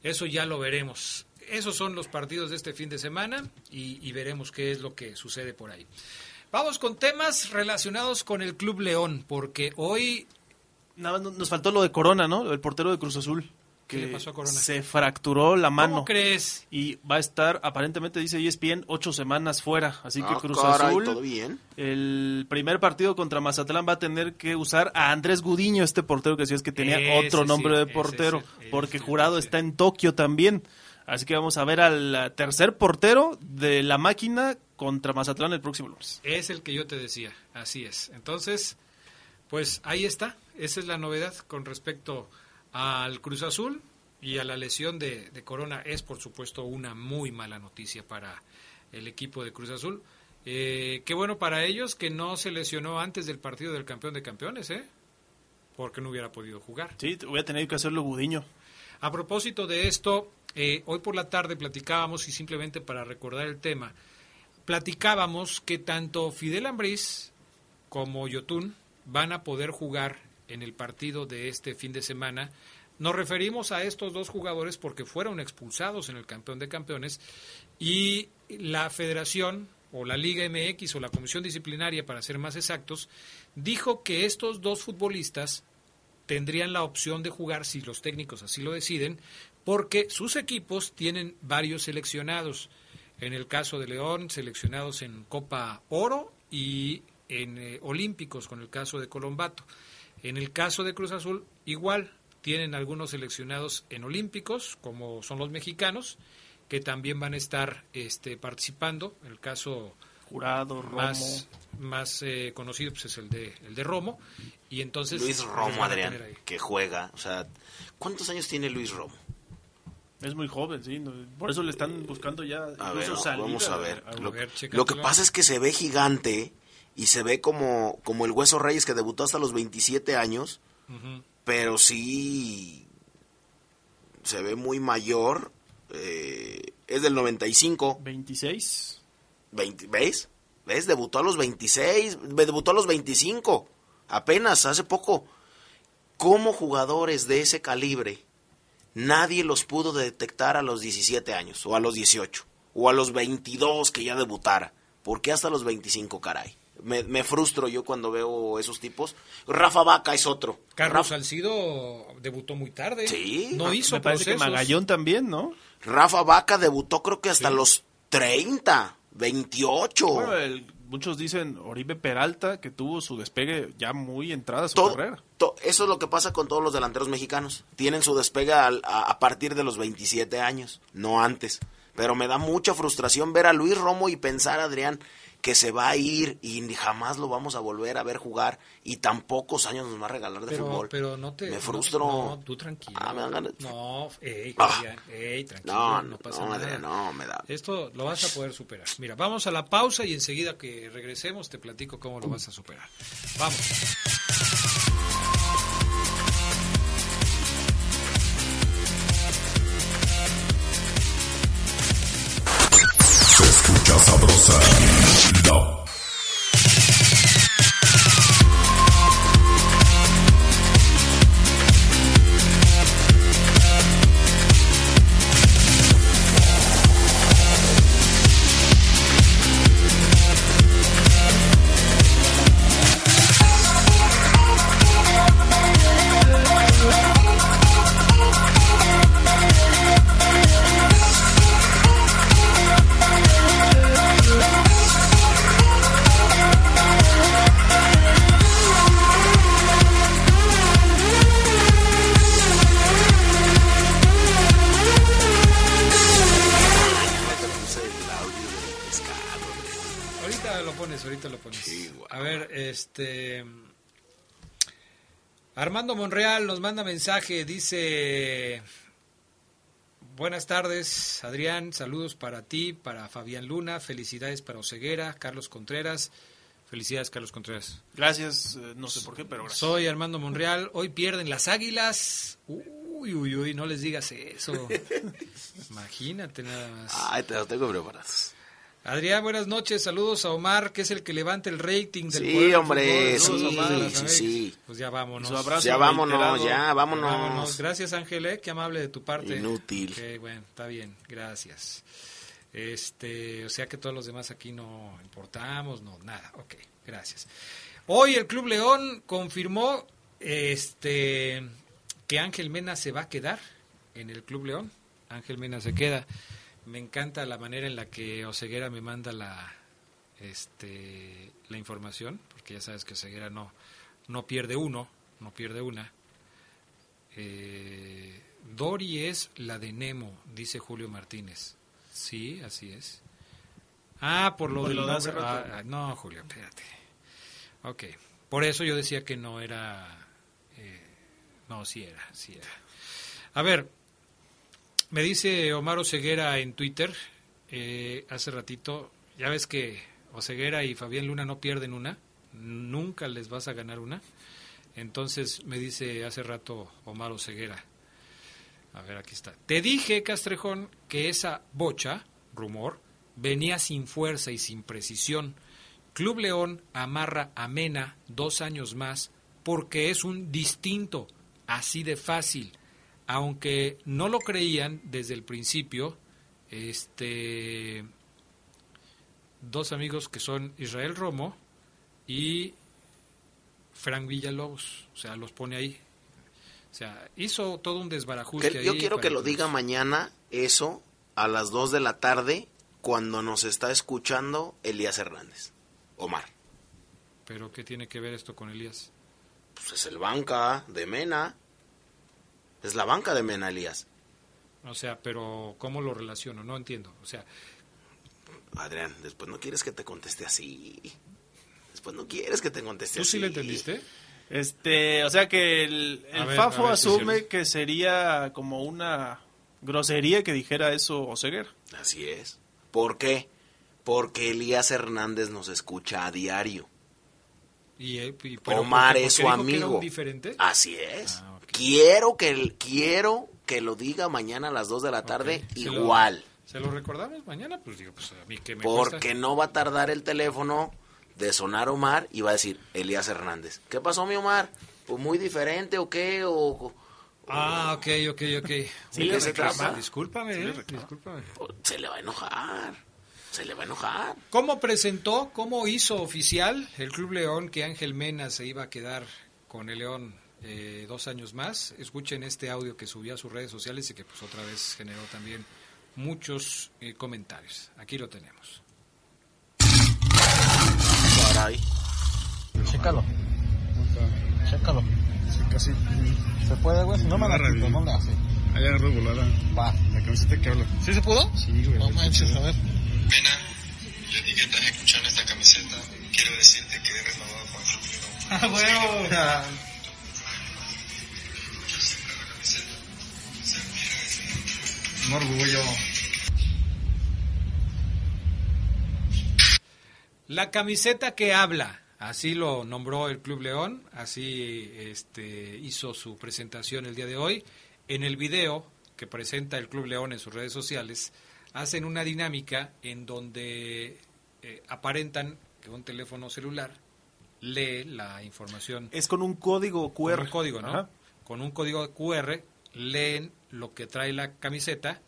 eso ya lo veremos. Esos son los partidos de este fin de semana y, y veremos qué es lo que sucede por ahí. Vamos con temas relacionados con el Club León, porque hoy Nada más nos faltó lo de Corona, ¿no? El portero de Cruz Azul. ¿Qué Que le pasó a Corona? se fracturó la mano. ¿Cómo crees? Y va a estar, aparentemente dice ESPN, ocho semanas fuera. Así que Ah, Cruz caray, Azul, ¿todo bien? el primer partido contra Mazatlán va a tener que usar a Andrés Gudiño, este portero que decías que tenía Ese otro sí, nombre de portero, sí, ese porque sí, Jurado ese. está en Tokio también. Así que vamos a ver al tercer portero de la máquina contra Mazatlán el próximo lunes. Es el que yo te decía, así es. Entonces, pues ahí está, esa es la novedad con respecto al Cruz Azul y a la lesión de, de Corona. Es, por supuesto, una muy mala noticia para el equipo de Cruz Azul. Eh, qué bueno para ellos que no se lesionó antes del partido del campeón de campeones, ¿eh? Porque no hubiera podido jugar. Sí, voy a tener que hacerlo Gudiño. A propósito de esto, eh, hoy por la tarde platicábamos, y simplemente para recordar el tema, platicábamos que tanto Fidel Ambriz como Yotun van a poder jugar en el partido de este fin de semana. Nos referimos a estos dos jugadores porque fueron expulsados en el campeón de campeones y la federación o la Liga MX o la Comisión Disciplinaria, para ser más exactos, dijo que estos dos futbolistas tendrían la opción de jugar si los técnicos así lo deciden, porque sus equipos tienen varios seleccionados. En el caso de León, seleccionados en Copa Oro y en eh, Olímpicos, con el caso de Colombato. En el caso de Cruz Azul, igual tienen algunos seleccionados en Olímpicos, como son los mexicanos, que también van a estar este, participando. El caso Jurado, Romo. más, más eh, conocido pues, es el de, el de Romo. Y entonces Luis los Romo, a Adrián, que juega. O sea, ¿cuántos años tiene Luis Romo? Es muy joven, sí. Por eso le están buscando ya. A incluso ver, salida vamos a ver. a- Lo, ver, lo que pasa es que se ve gigante y se ve como, como el Hueso Reyes que debutó hasta los 27 años, pero sí se ve muy mayor. eh, es del 95. 26. 20, ¿Ves? ¿Ves? Debutó a los 26, debutó a los 25, apenas, hace poco. Como jugadores de ese calibre, nadie los pudo detectar a los 17 años, o a los 18, o a los 22 que ya debutara. ¿Por qué hasta los 25, caray? Me, me frustro yo cuando veo esos tipos. Rafa Vaca es otro. Carlos Rafa, Salcido debutó muy tarde. Sí. No Me hizo Me parece que procesos. Magallón también, ¿no? Rafa Vaca debutó creo que hasta los 30, 28. Bueno, el- muchos dicen Oribe Peralta, que tuvo su despegue ya muy entrada a su Todo- carrera. to- eso es lo que pasa con todos los delanteros mexicanos. Tienen su despegue al- a, a partir de los 27 años, no antes. Pero me da mucha frustración ver a Luis Romo y pensar, Adrián, que se va a ir y jamás lo vamos a volver a ver jugar y tan pocos años nos va a regalar de Pero, fútbol. pero no te. Me frustro. No, tú tranquilo. Ah, me dan ganas. No, ey. Adrián, ey, tranquilo. No, No, pasa no, nada. No, me da. Esto lo vas a poder superar. Mira, vamos a la pausa y enseguida que regresemos te platico cómo lo vas a superar. Vamos. Armando Monreal nos manda mensaje, dice. Buenas tardes, Adrián. Saludos para ti, para Fabián Luna. Felicidades para Oceguera, Carlos Contreras. Felicidades, Carlos Contreras. Gracias, eh, no sé por qué, pero gracias. Soy Armando Monreal. Hoy pierden las águilas. Uy, uy, uy, no les digas eso. Imagínate nada más. Ay, te los tengo preparados. Adrián, buenas noches. Saludos a Omar, que es el que levanta el rating del Sí, Poder hombre, sí, Omar sí, sí. Pues ya vámonos. Su abrazo Ya vámonos, reiterado. ya, vámonos. Gracias, Ángel, eh, qué amable de tu parte. Inútil. Ok, bueno, está bien, gracias. Este, o sea que todos los demás aquí no importamos, no, nada. Ok, gracias. Hoy el Club León confirmó este que Ángel Mena se va a quedar en el Club León. Ángel Mena se queda. Me encanta la manera en la que Oseguera me manda la este la información, porque ya sabes que Oseguera no no pierde uno, no pierde una. Eh, Dori es la de Nemo, dice Julio Martínez. Sí, así es. Ah, por lo Por del lo de nombre. rato. Ah, ah, no, Julio, espérate. Ok. Por eso yo decía que no era. eh, no, sí era, sí era. A ver, me dice Omar Oseguera en Twitter eh, hace ratito. Ya ves que Oseguera y Fabián Luna no pierden una. Nunca les vas a ganar una. Entonces me dice hace rato Omar Oseguera. A ver, aquí está. Te dije, Castrejón, que esa bocha, rumor, venía sin fuerza y sin precisión. Club León amarra a Mena dos años más porque es un distinto, así de fácil. Aunque no lo creían desde el principio, este dos amigos que son Israel Romo y Frank Villalobos, o sea, los pone ahí. O sea, hizo todo un desbarajuste Que- yo ahí quiero que lo diga mañana eso a las 2 de la tarde cuando nos está escuchando Elías Hernández. Omar. Pero ¿qué tiene que ver esto con Elías? Pues es el banca de Mena. Es la banca de Mena, Elías. O sea, pero ¿cómo lo relaciono? No entiendo. O sea, Adrián, después no quieres que te conteste así. Después no quieres que te conteste ¿tú así. sí le entendiste? Este, o sea que el, el A ver, Fafo ver asume sí. que sería como una grosería que dijera eso Oseguer. Así es. ¿Por qué? Porque Elías Hernández nos escucha a diario. Y, eh, y- pero Omar es su ¿Porque dijo que era amigo. diferente? Así es. Ah. Quiero que el- quiero que lo diga mañana a las 2 de la tarde Ok, ¿se lo- igual. ¿Se lo recordamos mañana? Pues digo, pues a mí que me Porque cuesta. no va a tardar el teléfono de sonar Omar y va a decir Elías Hernández. ¿Qué pasó, mi Omar? Pues muy diferente o qué o Ah, ok, ok, ok. Sí Oye, le se reclama. Discúlpame, eh, se le va a enojar. Se le va a enojar. ¿Cómo presentó, cómo hizo oficial el Club León que Ángel Mena se iba a quedar con el León eh, dos años más? Escuchen este audio que subió a sus redes sociales y que pues otra vez generó también muchos eh, comentarios. Aquí lo tenemos. Caray. Chécalo. Chécalo. casi. ¿Se puede, güey? Si no me la quito, no le hace. Ahí agarró volada. Va. La camiseta que habla. ¿Sí se pudo? Sí, güey. No manches, a ver. Mena, yo a ti que estás escuchando esta camiseta, quiero decirte que he renovado con Club León. Ah, bueno. Un orgullo. La camiseta que habla, así lo nombró el Club León, así este, hizo su presentación el día de hoy. En el video que presenta el Club León en sus redes sociales, hacen una dinámica en donde eh, aparentan que un teléfono celular lee la información Es con un código QR. con un código, ¿no? Ajá. Con un código QR leen lo que trae la camiseta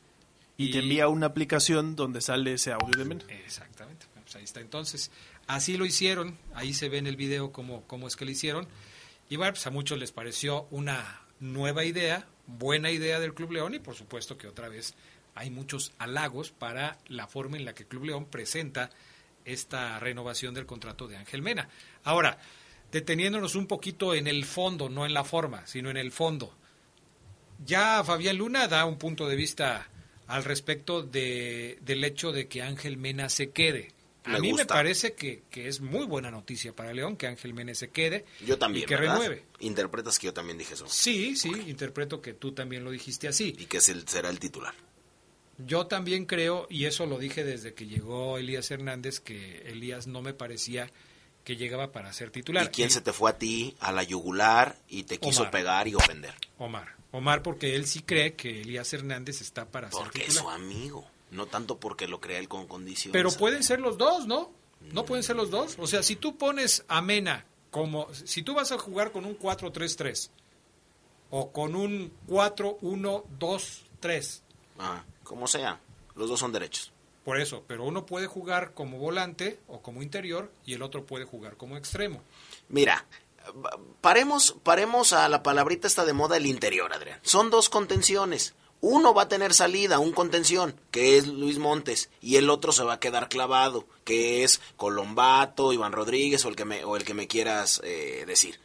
Y te envía una aplicación donde sale ese audio de Mena. Exactamente, pues ahí está. Entonces, así lo hicieron, ahí se ve en el video cómo, cómo es que lo hicieron. Y bueno, pues a muchos les pareció una nueva idea, buena idea del Club León y por supuesto que otra vez hay muchos halagos para la forma en la que Club León presenta esta renovación del contrato de Ángel Mena. Ahora, deteniéndonos un poquito en el fondo, no en la forma, sino en el fondo. Ya Fabián Luna da un punto de vista al respecto de, del hecho de que Ángel Mena se quede. A Me mí me parece que, que es muy buena noticia para León que Ángel Mena se quede Yo también, y que ¿verdad? renueve. Interpretas que yo también dije eso. Sí, sí, interpreto que tú también lo dijiste así. Y que es el- será el titular. Yo también creo, y eso lo dije desde que llegó Elías Hernández, que Elías no me parecía que llegaba para ser titular. ¿Y quién se te fue a ti a la yugular y te quiso Omar. pegar y ofender? Omar. Omar porque él sí cree que Elías Hernández está para ser Porque es titular. su amigo. No tanto porque lo crea él con condiciones. Pero pueden ser los dos, ¿no? No pueden ser los dos. O sea, si tú pones a Mena como. Si tú vas a jugar con un 4-3-3 o con un 4-1-2-3, Ah, como sea. Los dos son derechos. por eso, pero uno puede jugar como volante o como interior y el otro puede jugar como extremo. Mira, pa- paremos, paremos a la palabrita esta de moda el interior, Adrián. Son dos contenciones. Uno va a tener salida, un contención, que es Luis Montes, y el otro se va a quedar clavado, que es Colombato, Iván Rodríguez o el que me, o el que me quieras eh, decir.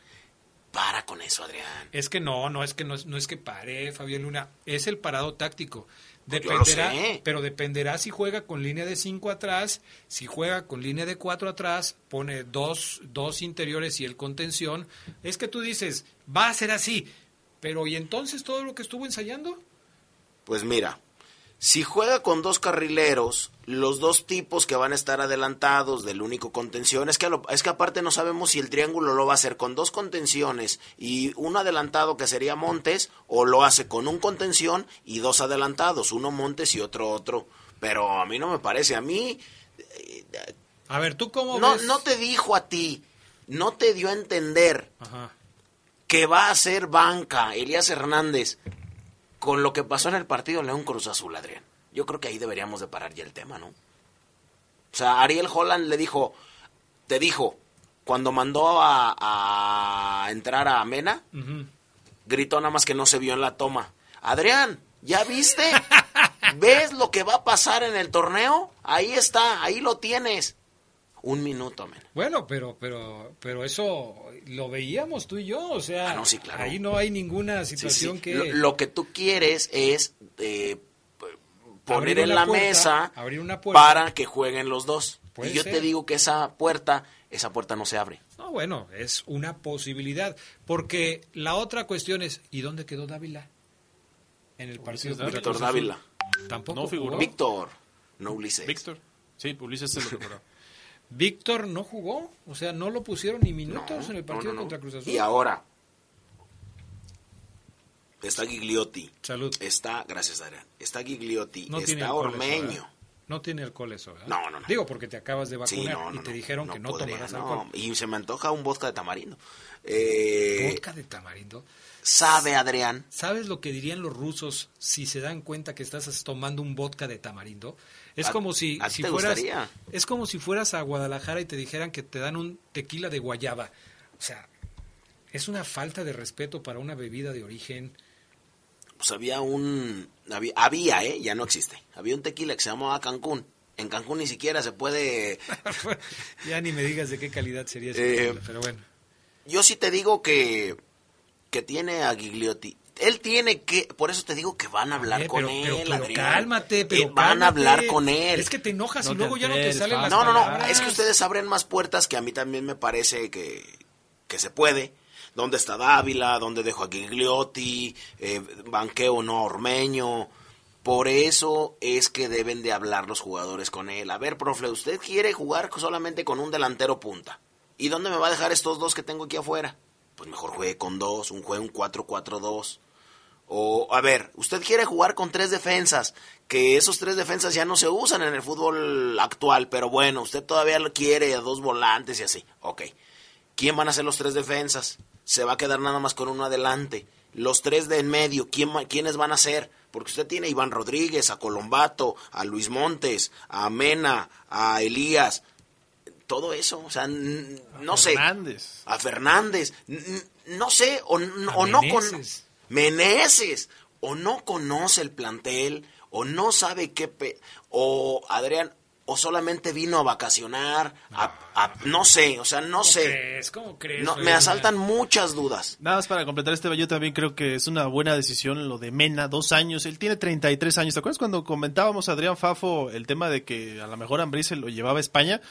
Para con eso, Adrián. Es que no, no es que no es, no es que pare Fabián Luna, es el parado táctico. Pues Dependerá, pero dependerá si juega con línea de 5 atrás, si juega con línea de 4 atrás, pone dos, dos interiores y el contención. Es que tú dices, va a ser así, pero ¿y entonces todo lo que estuvo ensayando? Pues mira, si juega con dos carrileros, los dos tipos que van a estar adelantados del único contención, es que, a lo- es que aparte no sabemos si el triángulo lo va a hacer con dos contenciones y un adelantado que sería Montes, o lo hace con un contención y dos adelantados, uno Montes y otro otro. Pero a mí no me parece, a mí A ver, ¿tú cómo no, ves? no te dijo a ti, no te dio a entender Ajá. que va a ser banca Elías Hernández con lo que pasó en el partido León Cruz Azul, Adrián. Yo creo que ahí deberíamos de parar ya el tema, ¿no? O sea, Ariel Holland le dijo, te dijo, cuando mandó a, a entrar a Mena, gritó nada más que no se vio en la toma. Adrián, ¿ya viste? ¿Ves lo que va a pasar en el torneo? Ahí está, ahí lo tienes. Un minuto, men. Bueno, pero, pero, pero eso lo veíamos tú y yo, o sea, Ah, no, sí, claro. ahí no hay ninguna situación sí. que Lo, lo que tú quieres es eh, poner Abrir en la puerta, mesa abrir una puerta. para que jueguen los dos. Puede y yo ser. te digo que esa puerta, esa puerta no se abre. No, bueno, es una posibilidad, porque la otra cuestión es, ¿y dónde quedó Dávila? En el partido contra Víctor. Dávila. Tampoco No figuró. Víctor, no Ulises. Víctor. Sí, Ulises se lo. Víctor no jugó, o sea, no lo pusieron ni minutos No, en el partido no, no, no. contra Cruz Azul. Y ahora está Gigliotti. Salud. Está, gracias Adrián. Está Gigliotti, está Ormeño. No tiene alcohol eso, ¿verdad? No, no, no. Digo, porque te acabas de Sí, vacunar no, no, y te dijeron que no podría, tomarás no. alcohol. Y se me antoja un vodka de tamarindo. Eh, Vodka de tamarindo. ¿Sabe, Adrián? ¿Sabes lo que dirían los rusos si se dan cuenta que estás tomando un vodka de tamarindo? Es ¿A- como si, fueras gustaría? es como si fueras a Guadalajara y te dijeran que te dan un tequila de guayaba. O sea, es una falta de respeto para una bebida de origen. Pues había un... Había, había, ¿eh? Ya no existe. Había un tequila que se llamaba Cancún. En Cancún ni siquiera se puede... ya ni me digas de qué calidad sería ese Eh, tequila, pero bueno. Yo sí te digo que, que tiene a Gigliotti. Él tiene que... Por eso te digo que van a hablar Eh, con pero, él, pero- pero Adrián. cálmate, pero Eh, Van a hablar con él. Es que te enojas No y luego ya no te salen las No, no, no. palabras. Es que ustedes abren más puertas que a mí también me parece que, que se puede. ¿Dónde está Dávila? ¿Dónde dejo a Gigliotti? Eh, ¿Banqueo no a Ormeño? Por eso es que deben de hablar los jugadores con él. A ver, profe, usted quiere jugar solamente con un delantero punta. ¿Y dónde me va a dejar estos dos que tengo aquí afuera? Pues mejor juegue con dos, un juegue un 4-4-2. O, a ver, usted quiere jugar con tres defensas, que esos tres defensas ya no se usan en el fútbol actual, pero bueno, usted todavía lo quiere a dos volantes y así. Ok. ¿Quién van a ser los tres defensas? Se va a quedar nada más con uno adelante. Los tres de en medio, ¿quién, ¿quiénes van a ser? Porque usted tiene a Iván Rodríguez, a Colombato, a Luis Montes, a Mena, a Elías. Todo eso, o sea, no sé. Fernández. A Fernández. No sé, o, o no con... Meneses. O no conoce el plantel, o no sabe qué... pe- o Adrián, o solamente vino a vacacionar, a, a- no sé, o sea, no ¿Cómo sé. crees? ¿Cómo crees? No, me asaltan muchas dudas. Nada más para completar este, yo también creo que es una buena decisión lo de Mena, dos años. Él tiene 33 años. ¿Te acuerdas cuando comentábamos a Adrián Fafo el tema de que a lo mejor Ambrí se lo llevaba a España?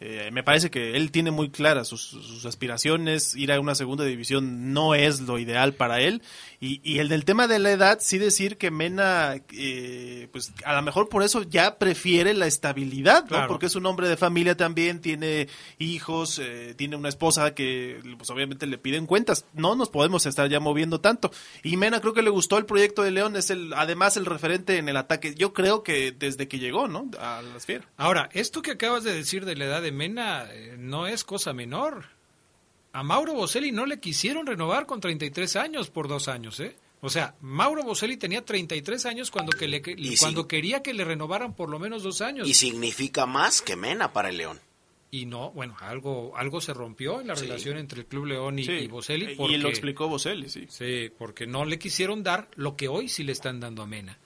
Eh, me parece que él tiene muy claras sus, sus aspiraciones. Ir a una segunda división no es lo ideal para él. Y, y el del tema de la edad, sí decir que Mena, eh, pues a lo mejor por eso ya prefiere la estabilidad, ¿no? Claro. Porque es un hombre de familia también, tiene hijos, eh, tiene una esposa que pues obviamente le piden cuentas. No nos podemos estar ya moviendo tanto. Y Mena creo que le gustó el proyecto de León, es el además el referente en el ataque. Yo creo que desde que llegó, ¿no? A las fieras. Ahora, esto que acabas de decir de la edad de Mena eh, no es cosa menor. A Mauro Boselli no le quisieron renovar con 33 años por dos años, ¿eh? O sea, Mauro Boselli tenía 33 años cuando, que le, Y cuando quería que le renovaran por lo menos dos años. Y significa más que Mena para el León. Y no, bueno, algo, algo se rompió en la Sí. relación entre el Club León y, Sí. y Boselli. Y Porque, lo explicó Boselli, sí. Sí, porque no le quisieron dar lo que hoy sí le están dando a Mena.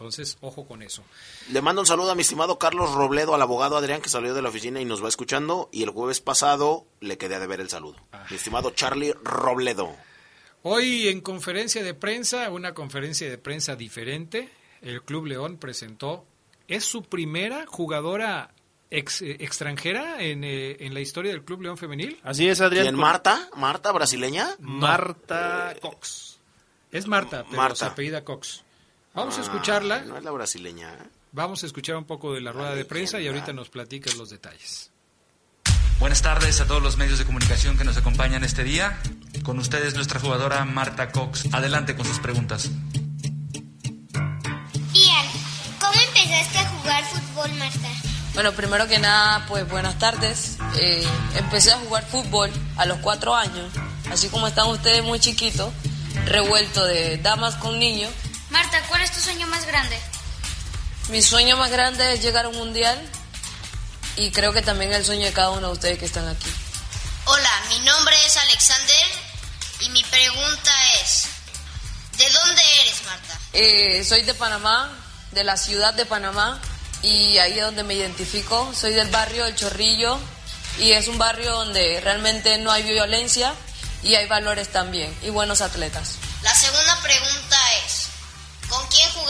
Entonces, ojo con eso. Le mando un saludo a mi estimado Carlos Robledo, al abogado Adrián que salió de la oficina y nos va escuchando. Y el jueves pasado le quedé de ver el saludo. Ah. Mi estimado Charlie Robledo. Hoy en conferencia de prensa, una conferencia de prensa diferente, el Club León presentó, es su primera jugadora ex- eh, extranjera en, eh, en la historia del Club León femenil. Así es, Adrián. ¿Quién, Marta? ¿Marta brasileña? Marta Cox. Es Marta, pero Marta. se apellida Cox. Vamos a Ah, escucharla, No es la brasileña. ¿eh? vamos a escuchar un poco de la rueda La de prensa y ahorita nos platicas los detalles. Buenas tardes a todos los medios de comunicación que nos acompañan este día. Con ustedes nuestra jugadora Marta Cox. Adelante con sus preguntas. Bien, ¿cómo empezaste a jugar fútbol, Marta? Bueno, primero que nada, pues buenas tardes. Eh, empecé a jugar fútbol a los cuatro años, así como están ustedes muy chiquitos, revuelto de damas con niños. Marta, ¿cuál es tu sueño más grande? Mi sueño más grande es llegar a un mundial y creo que también el sueño de cada uno de ustedes que están aquí. Hola, mi nombre es Alexander y mi pregunta es, ¿de dónde eres, Marta? Eh, soy de Panamá, de la ciudad de Panamá, y ahí es donde me identifico. Soy del barrio El Chorrillo, y es un barrio donde realmente no hay violencia y hay valores también y buenos atletas. La segunda pregunta es, ¿con quién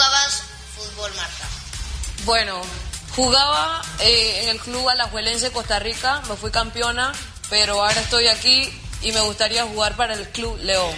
jugabas fútbol, Marta? Bueno, jugaba eh, en el club Alajuelense Costa Rica, me fui campeona, pero ahora estoy aquí y me gustaría jugar para el Club León.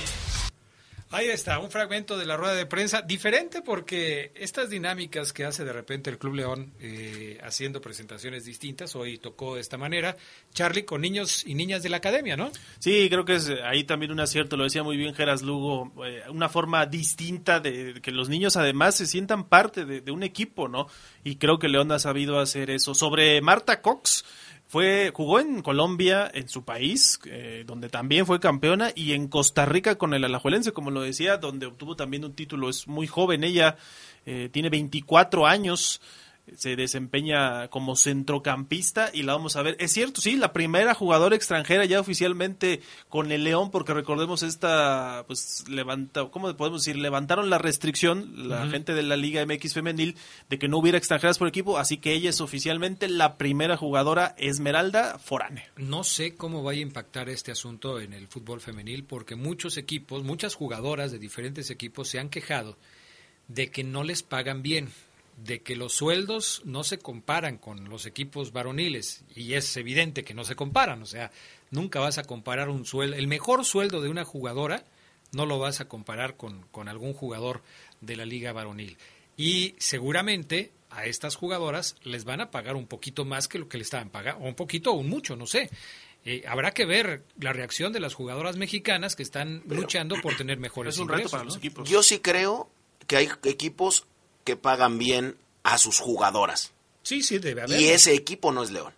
Ahí está, un fragmento de la rueda de prensa, diferente porque estas dinámicas que hace de repente el Club León eh, haciendo presentaciones distintas, hoy tocó de esta manera, Charlie, con niños y niñas de la academia, ¿no? Sí, creo que es eh, ahí también un acierto, lo decía muy bien Geras Lugo, eh, una forma distinta de que los niños además se sientan parte de, de un equipo, ¿no? Y creo que León ha sabido hacer eso. Sobre Marta Cox, fue jugó en Colombia, en su país, eh, donde también fue campeona, y en Costa Rica con el Alajuelense, como lo decía, donde obtuvo también un título. Es muy joven, ella eh, tiene 24 años se desempeña como centrocampista y la vamos a ver. Es cierto, sí, la primera jugadora extranjera ya oficialmente con el León, porque recordemos esta, pues levanta, ¿cómo podemos decir? Levantaron la restricción, la gente de la Liga MX femenil, de que no hubiera extranjeras por equipo, así que ella es oficialmente la primera jugadora Esmeralda Forane. No sé cómo vaya a impactar este asunto en el fútbol femenil, porque muchos equipos, muchas jugadoras de diferentes equipos se han quejado de que no les pagan bien de que los sueldos no se comparan con los equipos varoniles y es evidente que no se comparan, o sea, nunca vas a comparar un sueldo, el mejor sueldo de una jugadora no lo vas a comparar con, con algún jugador de la liga varonil y seguramente a estas jugadoras les van a pagar un poquito más que lo que le estaban pagando, o un poquito o un mucho, no sé. Eh, habrá que ver la reacción de las jugadoras mexicanas que están luchando por tener mejores es un ingresos, reto para ¿no? los equipos. Yo sí creo que hay equipos que pagan bien a sus jugadoras. Sí, sí, debe haber. Y ese equipo no es León.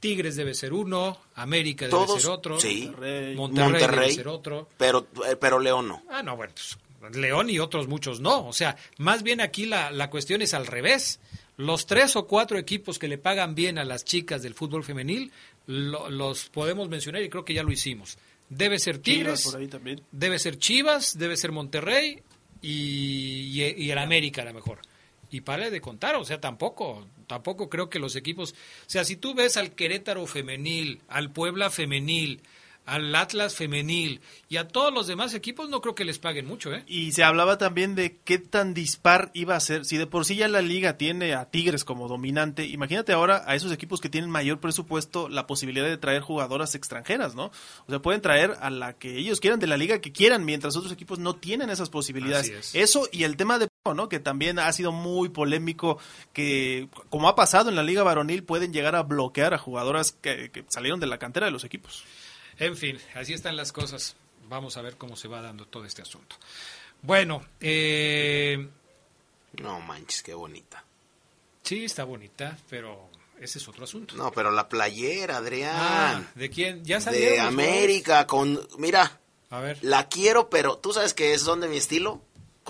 Tigres debe ser uno, América debe Todos, ser otro, sí. Monterrey, Monterrey, debe ser otro. Pero, eh, pero León no. Ah, no, bueno, pues, León y otros muchos no. O sea, más bien aquí la, la cuestión es al revés. Los tres o cuatro equipos que le pagan bien a las chicas del fútbol femenil, lo- los podemos mencionar y creo que ya lo hicimos. Debe ser Tigres, Chivas por ahí también. debe ser Chivas, debe ser Monterrey y, y, el América a lo mejor. Y pare de contar, o sea, tampoco, tampoco creo que los equipos, o sea, si tú ves al Querétaro femenil, al Puebla femenil, al Atlas femenil y a todos los demás equipos, no creo que les paguen mucho, ¿eh? Y se hablaba también de qué tan dispar iba a ser. Si de por sí ya la liga tiene a Tigres como dominante, imagínate ahora a esos equipos que tienen mayor presupuesto la posibilidad de traer jugadoras extranjeras, ¿no? O sea, pueden traer a la que ellos quieran de la liga que quieran, mientras otros equipos no tienen esas posibilidades. Es. Eso y el tema de ¿no? que también ha sido muy polémico, que como ha pasado en la liga varonil, pueden llegar a bloquear a jugadoras que, que salieron de la cantera de los equipos. En fin, así están las cosas. Vamos a ver cómo se va dando todo este asunto. Bueno, eh, No manches, qué bonita. sí, está bonita, pero ese es otro asunto. No, pero la playera, Adrián. Ah, ¿de quién? Ya salieron de América, con... Mira, A ver. la quiero, pero tú sabes que es son de mi estilo.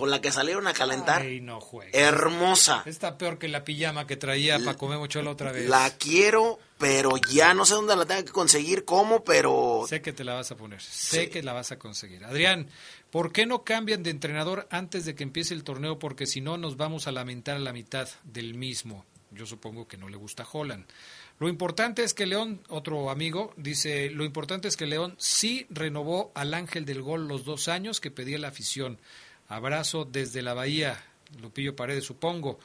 Con la que salieron a calentar. Ay, no juegues. Hermosa. Está peor que la pijama que traía para comer mochola otra vez. La quiero, pero ya no sé dónde la tengo que conseguir, cómo, pero... Sé que te la vas a poner. Sé que la vas a conseguir. Adrián, ¿por qué no cambian de entrenador antes de que empiece el torneo? Porque si no, nos vamos a lamentar a la mitad del mismo. Yo supongo que no le gusta Holland. Lo importante es que León, otro amigo, dice, lo importante es que León sí renovó al Ángel del Gol los dos años que pedía la afición. Abrazo desde la Bahía, Lupillo Paredes, supongo.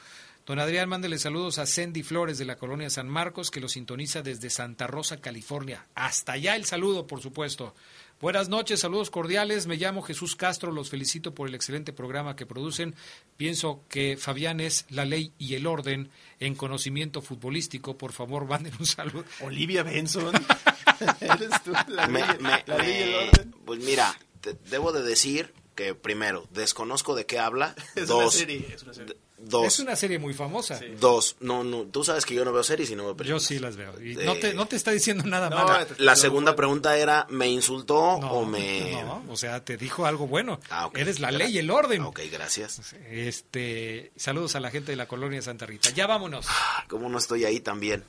Don Adrián, mándele saludos a Sandy Flores de la colonia San Marcos, que lo sintoniza desde Santa Rosa, California. Hasta allá el saludo, por supuesto. Buenas noches, saludos cordiales. Me llamo Jesús Castro, los felicito por el excelente programa que producen. Pienso que Fabián es la ley y el orden en conocimiento futbolístico. Por favor, manden un saludo. Olivia Benson. Eres tú, la Me- ley- me- la ley y el orden. pues mira, te- debo de decir que primero, desconozco de qué habla. Es dos, una serie, es una serie. dos, Es una serie muy famosa. dos. No, no, tú sabes que yo no veo series y no veo Yo películas. sí las veo. Y Eh, no, te, no te está diciendo nada no, malo. La segunda pregunta era, ¿me insultó No, o me...? no, o sea, te dijo algo bueno. Ah. Eres la ley y el orden. Ok, gracias. Este, saludos a la gente de la colonia Santa Rita. Ya vámonos. ¿Cómo no estoy ahí también?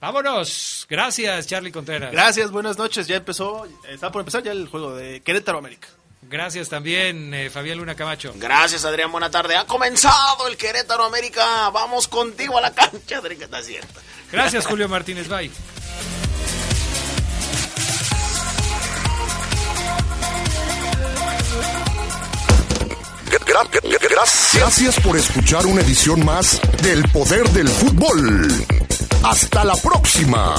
Vámonos. Gracias, Charlie Contreras. Gracias, buenas noches. Ya empezó, está por empezar ya el juego de Querétaro América. Gracias también, eh, Fabián Luna Camacho. Gracias, Adrián. Buena tarde. Ha comenzado el Querétaro América. Vamos contigo a la cancha, Adrián, está cierto. Gracias, Julio Martínez. Bye. Gracias por escuchar una edición más del Poder del Fútbol. Hasta la próxima.